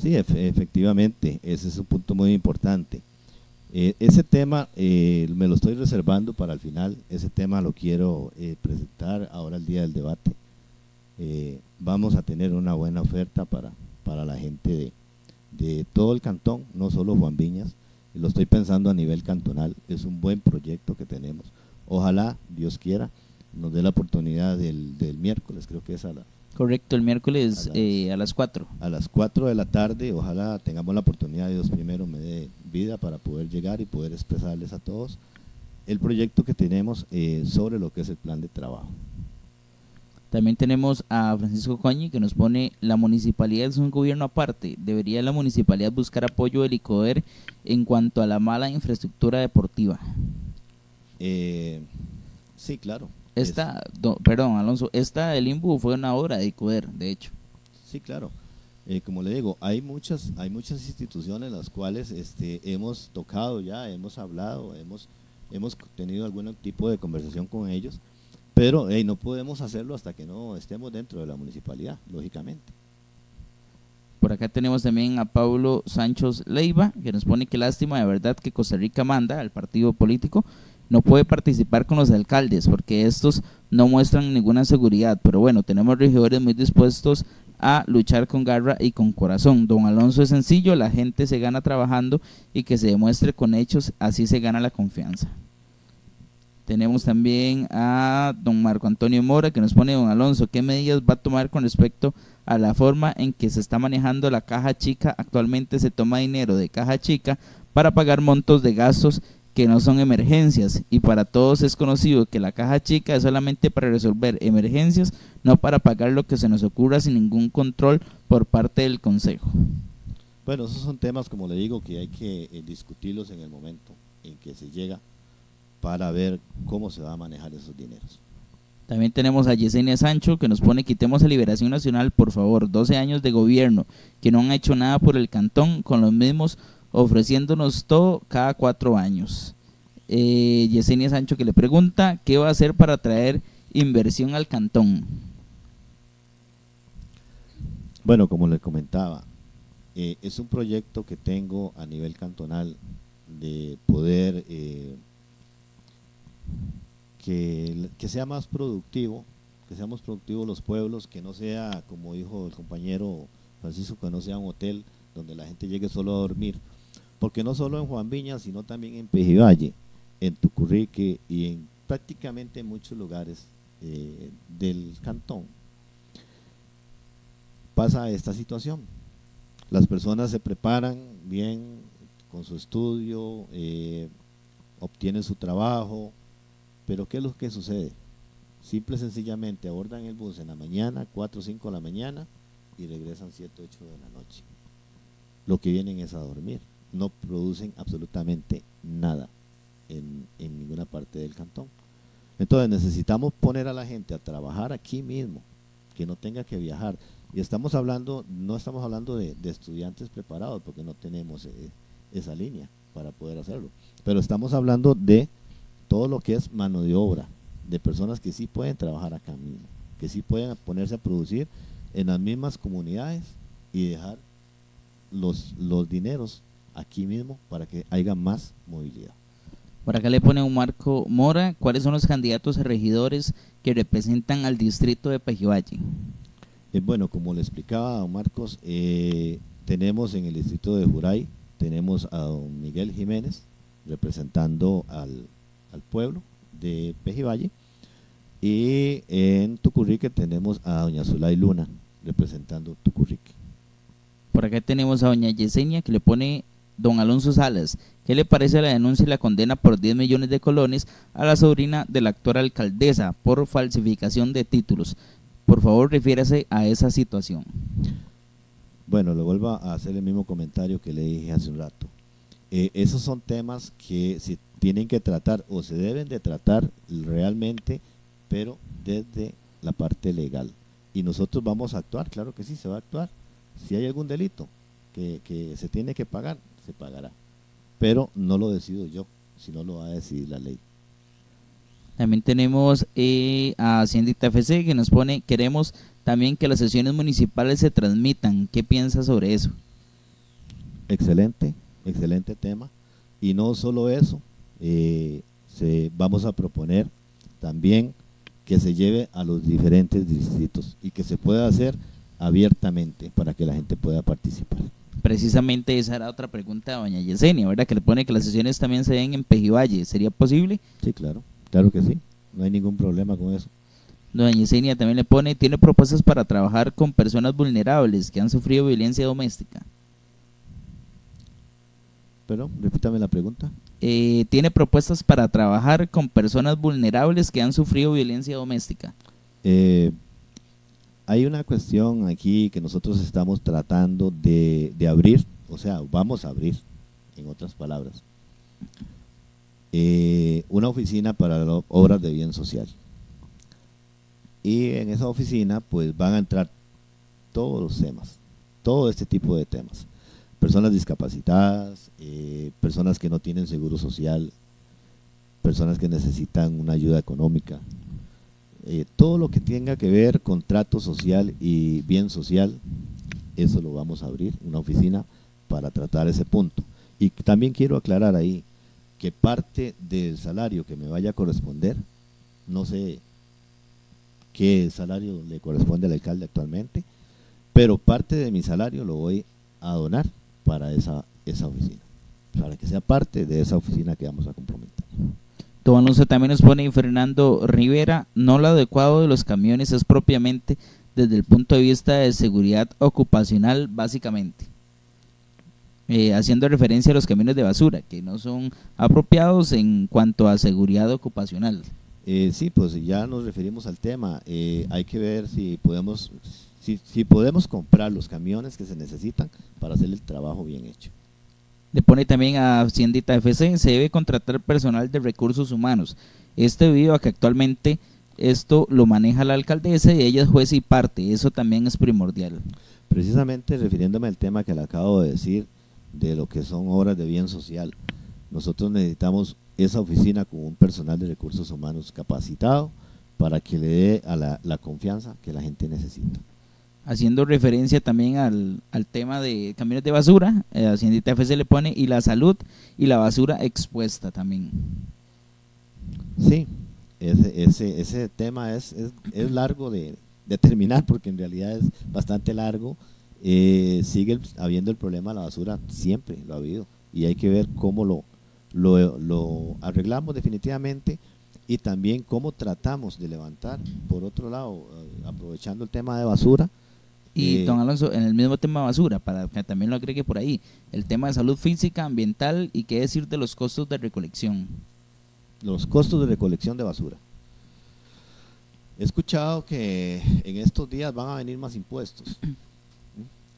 Sí, ef efectivamente, ese es un punto muy importante. Eh, ese tema eh, me lo estoy reservando para el final, ese tema lo quiero eh, presentar ahora el día del debate eh, vamos a tener una buena oferta para, para la gente de, de todo el cantón, no solo Juan Viñas, lo estoy pensando a nivel cantonal, es un buen proyecto que tenemos. Ojalá, Dios quiera, nos dé la oportunidad del, del miércoles, creo que es a la... Correcto, el miércoles a las, eh, a las 4. A las 4 de la tarde, ojalá tengamos la oportunidad, Dios primero me dé vida para poder llegar y poder expresarles a todos el proyecto que tenemos eh, sobre lo que es el plan de trabajo. También tenemos a Francisco Coñi que nos pone, la municipalidad es un gobierno aparte, debería la municipalidad buscar apoyo del ICODER en cuanto a la mala infraestructura deportiva. Eh, sí, claro. Esta, do, perdón, Alonso, esta del IMBU fue una obra de ICODER, de hecho. Sí, claro. Eh, como le digo, hay muchas, hay muchas instituciones las cuales este, hemos tocado ya, hemos hablado, hemos, hemos tenido algún tipo de conversación con ellos, pero no podemos hacerlo hasta que no estemos dentro de la municipalidad, lógicamente. Por acá tenemos también a Pablo Sánchez Leiva, que nos pone que lástima de verdad que Costa Rica manda al partido político no puede participar con los alcaldes porque estos no muestran ninguna seguridad. Pero bueno, tenemos regidores muy dispuestos a luchar con garra y con corazón. Don Alonso es sencillo, la gente se gana trabajando y que se demuestre con hechos, así se gana la confianza. Tenemos también a don Marco Antonio Mora que nos pone don Alonso, ¿qué medidas va a tomar con respecto a la forma en que se está manejando la caja chica? Actualmente se toma dinero de caja chica para pagar montos de gastos que no son emergencias y para todos es conocido que la caja chica es solamente para resolver emergencias, no para pagar lo que se nos ocurra sin ningún control por parte del Consejo. Bueno, esos son temas, como le digo, que hay que eh, discutirlos en el momento en que se llega para ver cómo se va a manejar esos dineros. También tenemos a Yesenia Sancho que nos pone quitemos a Liberación Nacional, por favor, 12 años de gobierno que no han hecho nada por el cantón con los mismos ofreciéndonos todo cada cuatro años. Eh, Yesenia Sancho que le pregunta, ¿qué va a hacer para traer inversión al cantón? Bueno, como le comentaba, eh, es un proyecto que tengo a nivel cantonal de poder eh, que, que, sea más productivo, que seamos productivos los pueblos, que no sea, como dijo el compañero Francisco, que no sea un hotel donde la gente llegue solo a dormir, porque no solo en Juan Viña, sino también en Pejivalle, en Tucurrique y en prácticamente muchos lugares eh, del cantón pasa esta situación. Las personas se preparan bien con su estudio, eh, obtienen su trabajo, pero ¿qué es lo que sucede? Simple y sencillamente abordan el bus en la mañana, 4 o 5 de la mañana, y regresan 7 o 8 de la noche. Lo que vienen es a dormir no producen absolutamente nada en, ninguna parte del cantón. Entonces necesitamos poner a la gente a trabajar aquí mismo, que no tenga que viajar. Y estamos hablando, no estamos hablando de, estudiantes preparados, porque no tenemos eh, esa línea para poder hacerlo. Pero estamos hablando de todo lo que es mano de obra, de personas que sí pueden trabajar acá mismo, que sí pueden ponerse a producir en las mismas comunidades y dejar los, los dineros aquí mismo para que haya más movilidad. Por acá le pone un Marco Mora, ¿cuáles son los candidatos a regidores que representan al distrito de Pejivalle? Eh, bueno, como le explicaba a don Marcos, eh, tenemos en el distrito de Juray, tenemos a don Miguel Jiménez representando al, pueblo de Pejivalle y en Tucurrique tenemos a doña Zulay Luna representando Tucurrique. Por acá tenemos a doña Yesenia que le pone don Alonso Salas, ¿qué le parece la denuncia y la condena por 10 millones de colones a la sobrina de la actual alcaldesa por falsificación de títulos? Por favor, refiérase a esa situación. Bueno, le vuelvo a hacer el mismo comentario que le dije hace un rato. Eh, esos son temas que se tienen que tratar o se deben de tratar realmente, pero desde la parte legal. Y nosotros vamos a actuar, claro que sí, se va a actuar. Si hay algún delito que, que se tiene que pagar, se pagará. Pero no lo decido yo, sino lo va a decidir la ley. También tenemos eh, a Hacienda FC que nos pone, queremos también que las sesiones municipales se transmitan. ¿Qué piensa sobre eso? Excelente, excelente tema. Y no solo eso, eh, se, vamos a proponer también que se lleve a los diferentes distritos y que se pueda hacer abiertamente para que la gente pueda participar. Precisamente esa era otra pregunta de doña Yesenia, ¿verdad? Que le pone que las sesiones también se den en Pejivalle. ¿Sería posible? Sí, claro, claro que sí. No hay ningún problema con eso. Doña Yesenia también le pone, tiene propuestas para trabajar con personas vulnerables que han sufrido violencia doméstica. Pero, repítame la pregunta. Eh, tiene propuestas para trabajar con personas vulnerables que han sufrido violencia doméstica. Eh, hay una cuestión aquí que nosotros estamos tratando de, abrir, o sea, vamos a abrir, en otras palabras, eh, una oficina para obras de bien social. Y en esa oficina pues van a entrar todos los temas, todo este tipo de temas. Personas discapacitadas, eh, personas que no tienen seguro social, personas que necesitan una ayuda económica, eh, todo lo que tenga que ver con trato social y bien social, eso lo vamos a abrir, una oficina para tratar ese punto. Y también quiero aclarar ahí que parte del salario que me vaya a corresponder, no sé qué salario le corresponde al alcalde actualmente, pero parte de mi salario lo voy a donar para esa, esa oficina, para que sea parte de esa oficina que vamos a comprometer. Don Alonso también nos pone Fernando Rivera, no lo adecuado de los camiones es propiamente desde el punto de vista de seguridad ocupacional, básicamente. Eh, haciendo referencia a los camiones de basura, que no son apropiados en cuanto a seguridad ocupacional. Eh, sí, pues ya nos referimos al tema. Eh, hay que ver si podemos, si, si podemos comprar los camiones que se necesitan para hacer el trabajo bien hecho. Le pone también a Haciendita FC, se debe contratar personal de recursos humanos. Este debido a que actualmente esto lo maneja la alcaldesa y ella es juez y parte. Eso también es primordial. Precisamente refiriéndome al tema que le acabo de decir de lo que son obras de bien social. Nosotros necesitamos esa oficina con un personal de recursos humanos capacitado para que le dé a la, la confianza que la gente necesita haciendo referencia también al, al tema de camiones de basura, eh, FC le pone y la salud y la basura expuesta también. Sí, ese, ese, ese tema es, es, es largo de, de, terminar porque en realidad es bastante largo. Eh, sigue habiendo el problema de la basura, siempre lo ha habido y hay que ver cómo lo, lo, lo arreglamos definitivamente y también cómo tratamos de levantar, por otro lado, eh, aprovechando el tema de basura, y eh, don Alonso, en el mismo tema de basura, para que también lo agregue por ahí, el tema de salud física, ambiental y qué decir de los costos de recolección. Los costos de recolección de basura. He escuchado que en estos días van a venir más impuestos,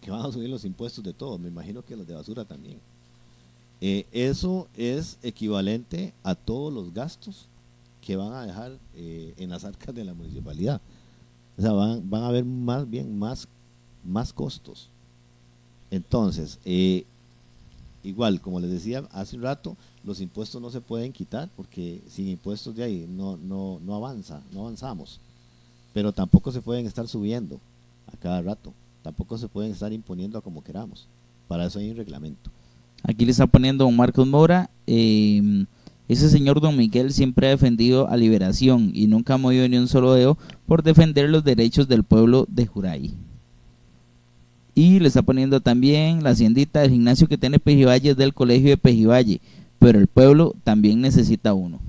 que van a subir los impuestos de todo, me imagino que los de basura también. Eh, eso es equivalente a todos los gastos que van a dejar eh, en las arcas de la municipalidad. O sea, van, van a haber más bien más más costos. Entonces, eh, igual, como les decía hace un rato, los impuestos no se pueden quitar porque sin impuestos de ahí no, no, no avanza, no avanzamos. Pero tampoco se pueden estar subiendo a cada rato. Tampoco se pueden estar imponiendo a como queramos. Para eso hay un reglamento. Aquí le está poniendo don Marcos Mora. Eh, ese señor don Miguel siempre ha defendido a liberación y nunca ha movido ni un solo dedo por defender los derechos del pueblo de Juray. Y le está poniendo también la haciendita del gimnasio que tiene Pejivalle del colegio de Pejivalle. Pero el pueblo también necesita uno.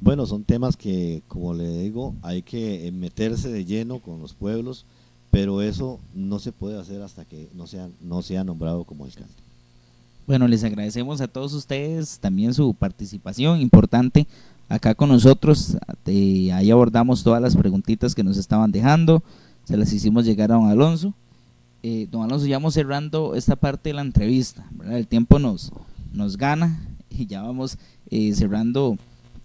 Bueno, son temas que, como le digo, hay que meterse de lleno con los pueblos, pero eso no se puede hacer hasta que no sea, no sea nombrado como alcalde. Bueno, les agradecemos a todos ustedes también su participación importante acá con nosotros. ahí abordamos todas las preguntitas que nos estaban dejando se las hicimos llegar a don Alonso. Eh, don Alonso, ya vamos cerrando esta parte de la entrevista, el tiempo nos, nos gana y ya vamos eh, cerrando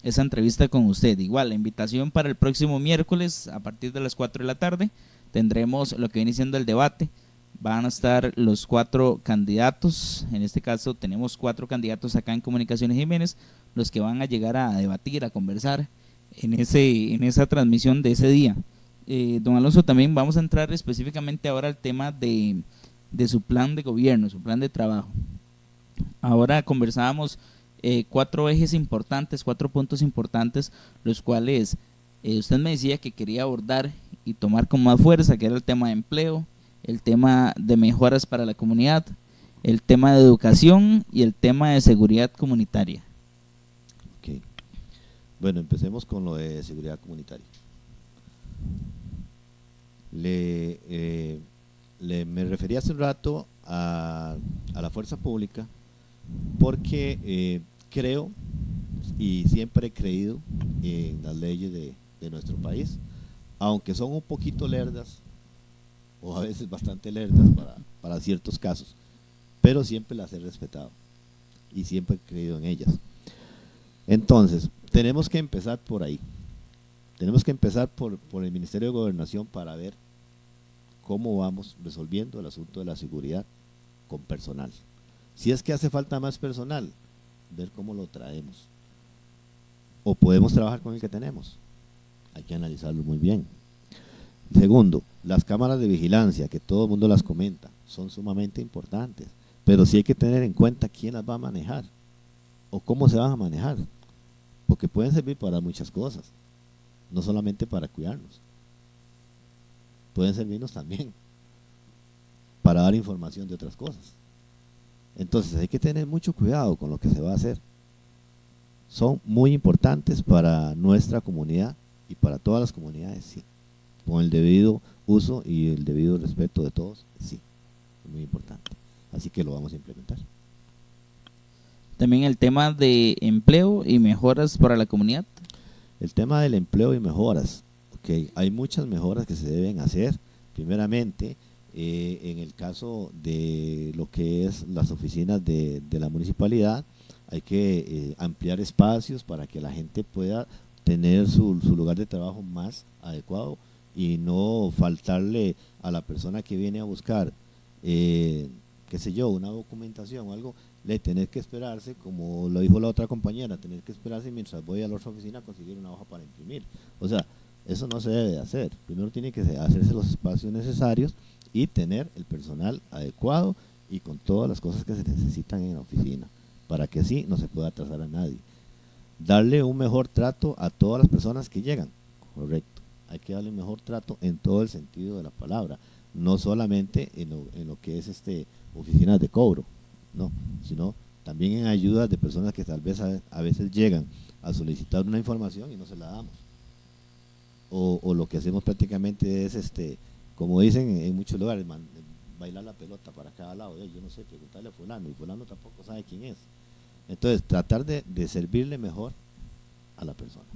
esa entrevista con usted. Igual, la invitación para el próximo miércoles a partir de las 4 de la tarde tendremos lo que viene siendo el debate. Van a estar los cuatro candidatos, en este caso tenemos cuatro candidatos acá en Comunicaciones Jiménez, los que van a llegar a debatir, a conversar en, ese, en esa transmisión de ese día. Eh, don Alonso, también vamos a entrar específicamente ahora al tema de, su plan de gobierno, su plan de trabajo. Ahora conversábamos eh, cuatro ejes importantes, cuatro puntos importantes, los cuales eh, usted me decía que quería abordar y tomar con más fuerza, que era el tema de empleo, el tema de mejoras para la comunidad, el tema de educación y el tema de seguridad comunitaria. Bueno, empecemos con lo de seguridad comunitaria le, eh, le, me refería hace un rato a, a la fuerza pública porque eh, creo y siempre he creído en las leyes de, de, nuestro país, aunque son un poquito lerdas o a veces bastante lerdas para, para ciertos casos, pero siempre las he respetado y siempre he creído en ellas. Entonces, tenemos que empezar por ahí. Tenemos que empezar por, por el Ministerio de Gobernación para ver cómo vamos resolviendo el asunto de la seguridad con personal. Si es que hace falta más personal, ver cómo lo traemos. O podemos trabajar con el que tenemos. Hay que analizarlo muy bien. Segundo, las cámaras de vigilancia, que todo el mundo las comenta, son sumamente importantes. Pero sí hay que tener en cuenta quién las va a manejar o cómo se van a manejar. Porque pueden servir para muchas cosas, no solamente para cuidarnos. Pueden servirnos también para dar información de otras cosas. Entonces hay que tener mucho cuidado con lo que se va a hacer. Son muy importantes para nuestra comunidad y para todas las comunidades, sí. Con el debido uso y el debido respeto de todos, sí. Es muy importante. Así que lo vamos a implementar. También el tema de empleo y mejoras para la comunidad. El tema del empleo y mejoras. Okay. Hay muchas mejoras que se deben hacer. Primeramente, eh, en el caso de lo que es las oficinas de, la municipalidad, hay que eh, ampliar espacios para que la gente pueda tener su, lugar de trabajo más adecuado y no faltarle a la persona que viene a buscar, eh, qué sé yo, una documentación o algo, le tener que esperarse, como lo dijo la otra compañera, tener que esperarse mientras voy a la otra oficina a conseguir una hoja para imprimir. O sea, eso no se debe hacer. Primero tiene que hacerse los espacios necesarios y tener el personal adecuado y con todas las cosas que se necesitan en la oficina, para que así no se pueda atrasar a nadie. Darle un mejor trato a todas las personas que llegan, correcto. Hay que darle mejor trato en todo el sentido de la palabra, no solamente en lo, en lo que es este oficinas de cobro, no, sino también en ayudas de personas que tal vez a, veces llegan a solicitar una información y no se la damos. O, o lo que hacemos prácticamente es este como dicen en muchos lugares, bailar la pelota para cada lado. Yo no sé, preguntarle a fulano y fulano tampoco sabe quién es. Entonces, tratar de, servirle mejor a la persona.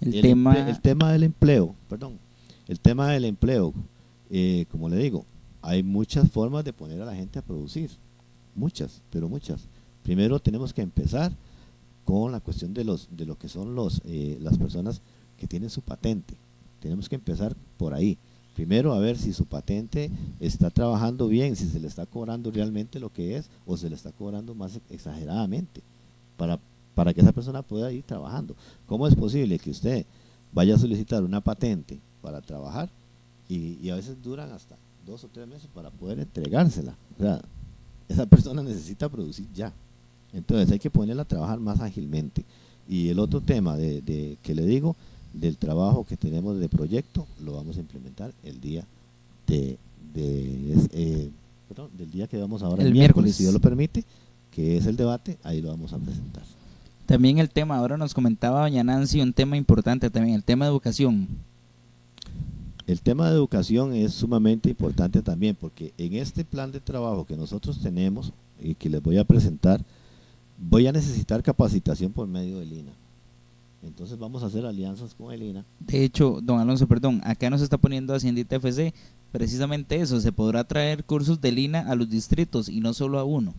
El, tema... el tema del empleo, perdón, el tema del empleo, eh, como le digo, hay muchas formas de poner a la gente a producir, muchas, pero muchas. Primero tenemos que empezar con la cuestión de los de lo que son los eh, las personas que tienen su patente. Tenemos que empezar por ahí. Primero, a ver si su patente está trabajando bien, si se le está cobrando realmente lo que es o se le está cobrando más exageradamente para, para que esa persona pueda ir trabajando. ¿Cómo es posible que usted vaya a solicitar una patente para trabajar y, a veces duran hasta dos o tres meses para poder entregársela? O sea, esa persona necesita producir ya. Entonces hay que ponerla a trabajar más ágilmente. Y el otro tema de que le digo del trabajo que tenemos de proyecto lo vamos a implementar el día de, eh, del día que vamos ahora el, miércoles, si Dios lo permite, que es el debate, ahí lo vamos a presentar. También el tema, ahora nos comentaba doña Nancy un tema importante también, el tema de educación. El tema de educación es sumamente importante también porque en este plan de trabajo que nosotros tenemos y que les voy a presentar, voy a necesitar capacitación por medio del INA. Entonces vamos a hacer alianzas con Elina. De hecho, don Alonso, perdón, acá nos está poniendo Haciendita FC precisamente eso, se podrá traer cursos de Lina a los distritos y no solo a uno.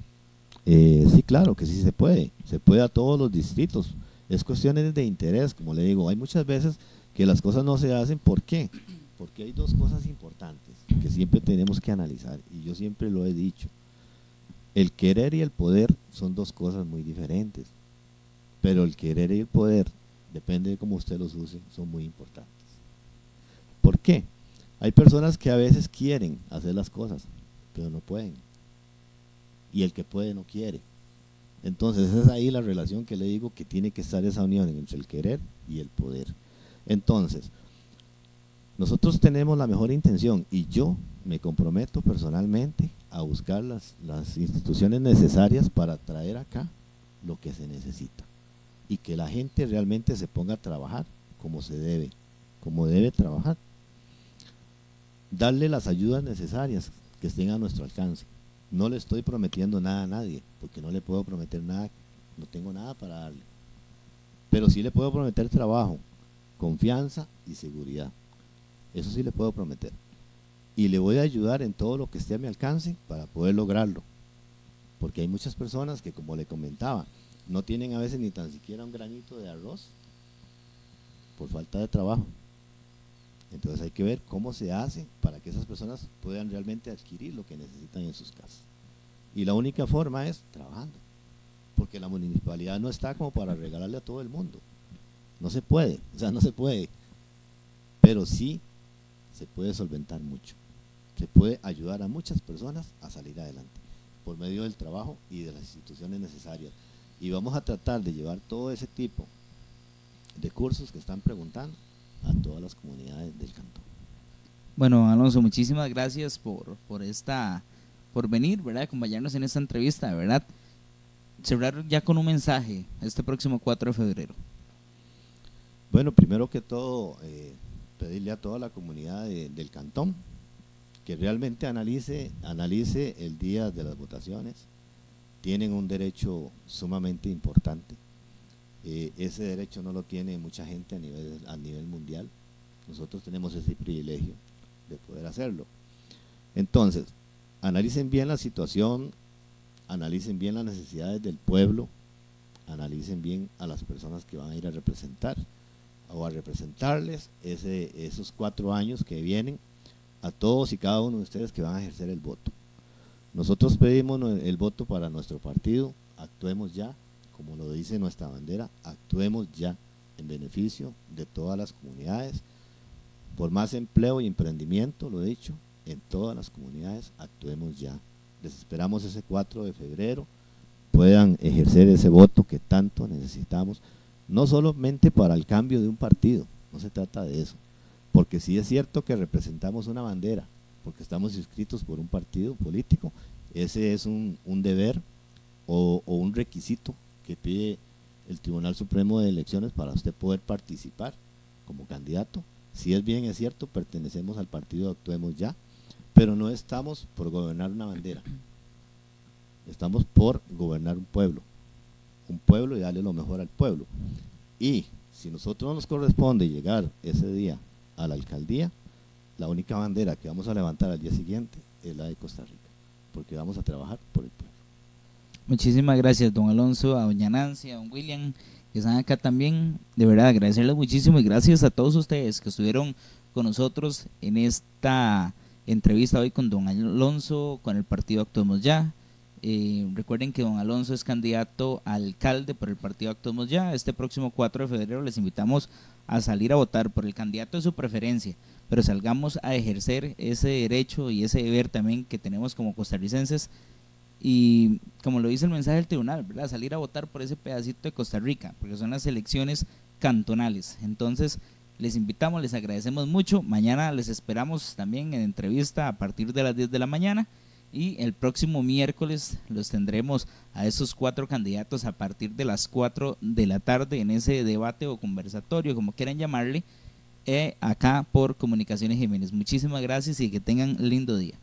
Eh, sí, claro que sí se puede, se puede a todos los distritos. Es cuestiones de interés, como le digo, hay muchas veces que las cosas no se hacen, ¿por qué? Porque hay dos cosas importantes que siempre tenemos que analizar y yo siempre lo he dicho. El querer y el poder son dos cosas muy diferentes, pero el querer y el poder depende de cómo usted los use, son muy importantes. ¿Por qué? Hay personas que a veces quieren hacer las cosas, pero no pueden. Y el que puede no quiere. Entonces es ahí la relación que le digo que tiene que estar esa unión entre el querer y el poder. Entonces, nosotros tenemos la mejor intención y yo me comprometo personalmente a buscar las, las instituciones necesarias para traer acá lo que se necesita y que la gente realmente se ponga a trabajar como se debe, como debe trabajar. Darle las ayudas necesarias que estén a nuestro alcance. No le estoy prometiendo nada a nadie, porque no le puedo prometer nada, no tengo nada para darle. Pero sí le puedo prometer trabajo, confianza y seguridad. Eso sí le puedo prometer. Y le voy a ayudar en todo lo que esté a mi alcance para poder lograrlo. Porque hay muchas personas que, como le comentaba, no tienen a veces ni tan siquiera un granito de arroz por falta de trabajo. Entonces hay que ver cómo se hace para que esas personas puedan realmente adquirir lo que necesitan en sus casas. Y la única forma es trabajando, porque la municipalidad no está como para regalarle a todo el mundo. No se puede, o sea, no se puede. Pero sí se puede solventar mucho. Se puede ayudar a muchas personas a salir adelante por medio del trabajo y de las instituciones necesarias. Y vamos a tratar de llevar todo ese tipo de cursos que están preguntando a todas las comunidades del cantón. Bueno, Alonso, muchísimas gracias por, por esta por venir, ¿verdad? Acompañarnos en esta entrevista, ¿verdad? Cerrar ya con un mensaje este próximo 4 de febrero. Bueno, primero que todo, eh, pedirle a toda la comunidad del cantón que realmente analice, analice el día de las votaciones. Tienen un derecho sumamente importante. Eh, ese derecho no lo tiene mucha gente a nivel, a nivel mundial. Nosotros tenemos ese privilegio de poder hacerlo. Entonces, analicen bien la situación, analicen bien las necesidades del pueblo, analicen bien a las personas que van a ir a representar o a representarles ese, esos cuatro años que vienen a todos y cada uno de ustedes que van a ejercer el voto. Nosotros pedimos el voto para nuestro partido, actuemos ya, como lo dice nuestra bandera, actuemos ya en beneficio de todas las comunidades, por más empleo y emprendimiento, lo he dicho, en todas las comunidades, actuemos ya. Les esperamos ese 4 de febrero, puedan ejercer ese voto que tanto necesitamos, no solamente para el cambio de un partido, no se trata de eso, porque sí es cierto que representamos una bandera, porque estamos inscritos por un partido político, ese es un, deber o, un requisito que pide el Tribunal Supremo de Elecciones para usted poder participar como candidato. Si es bien, es cierto, pertenecemos al partido Actuemos Ya, pero no estamos por gobernar una bandera. Estamos por gobernar un pueblo. Un pueblo y darle lo mejor al pueblo. Y si nosotros no nos corresponde llegar ese día a la alcaldía, la única bandera que vamos a levantar al día siguiente es la de Costa Rica, porque vamos a trabajar por el pueblo. Muchísimas gracias, don Alonso, a doña Nancy, a don William, que están acá también. De verdad, agradecerles muchísimo y gracias a todos ustedes que estuvieron con nosotros en esta entrevista hoy con don Alonso, con el partido Actuemos Ya. Eh, recuerden que don Alonso es candidato a alcalde por el partido Actuemos Ya. Este próximo 4 de febrero les invitamos a salir a votar por el candidato de su preferencia, pero salgamos a ejercer ese derecho y ese deber también que tenemos como costarricenses y como lo dice el mensaje del tribunal, ¿verdad? salir a votar por ese pedacito de Costa Rica, porque son las elecciones cantonales. Entonces, les invitamos, les agradecemos mucho. Mañana les esperamos también en entrevista a partir de las 10 de la mañana. Y el próximo miércoles los tendremos a esos cuatro candidatos a partir de las 4 de la tarde en ese debate o conversatorio, como quieran llamarle, eh, acá por Comunicaciones Jiménez. Muchísimas gracias y que tengan lindo día.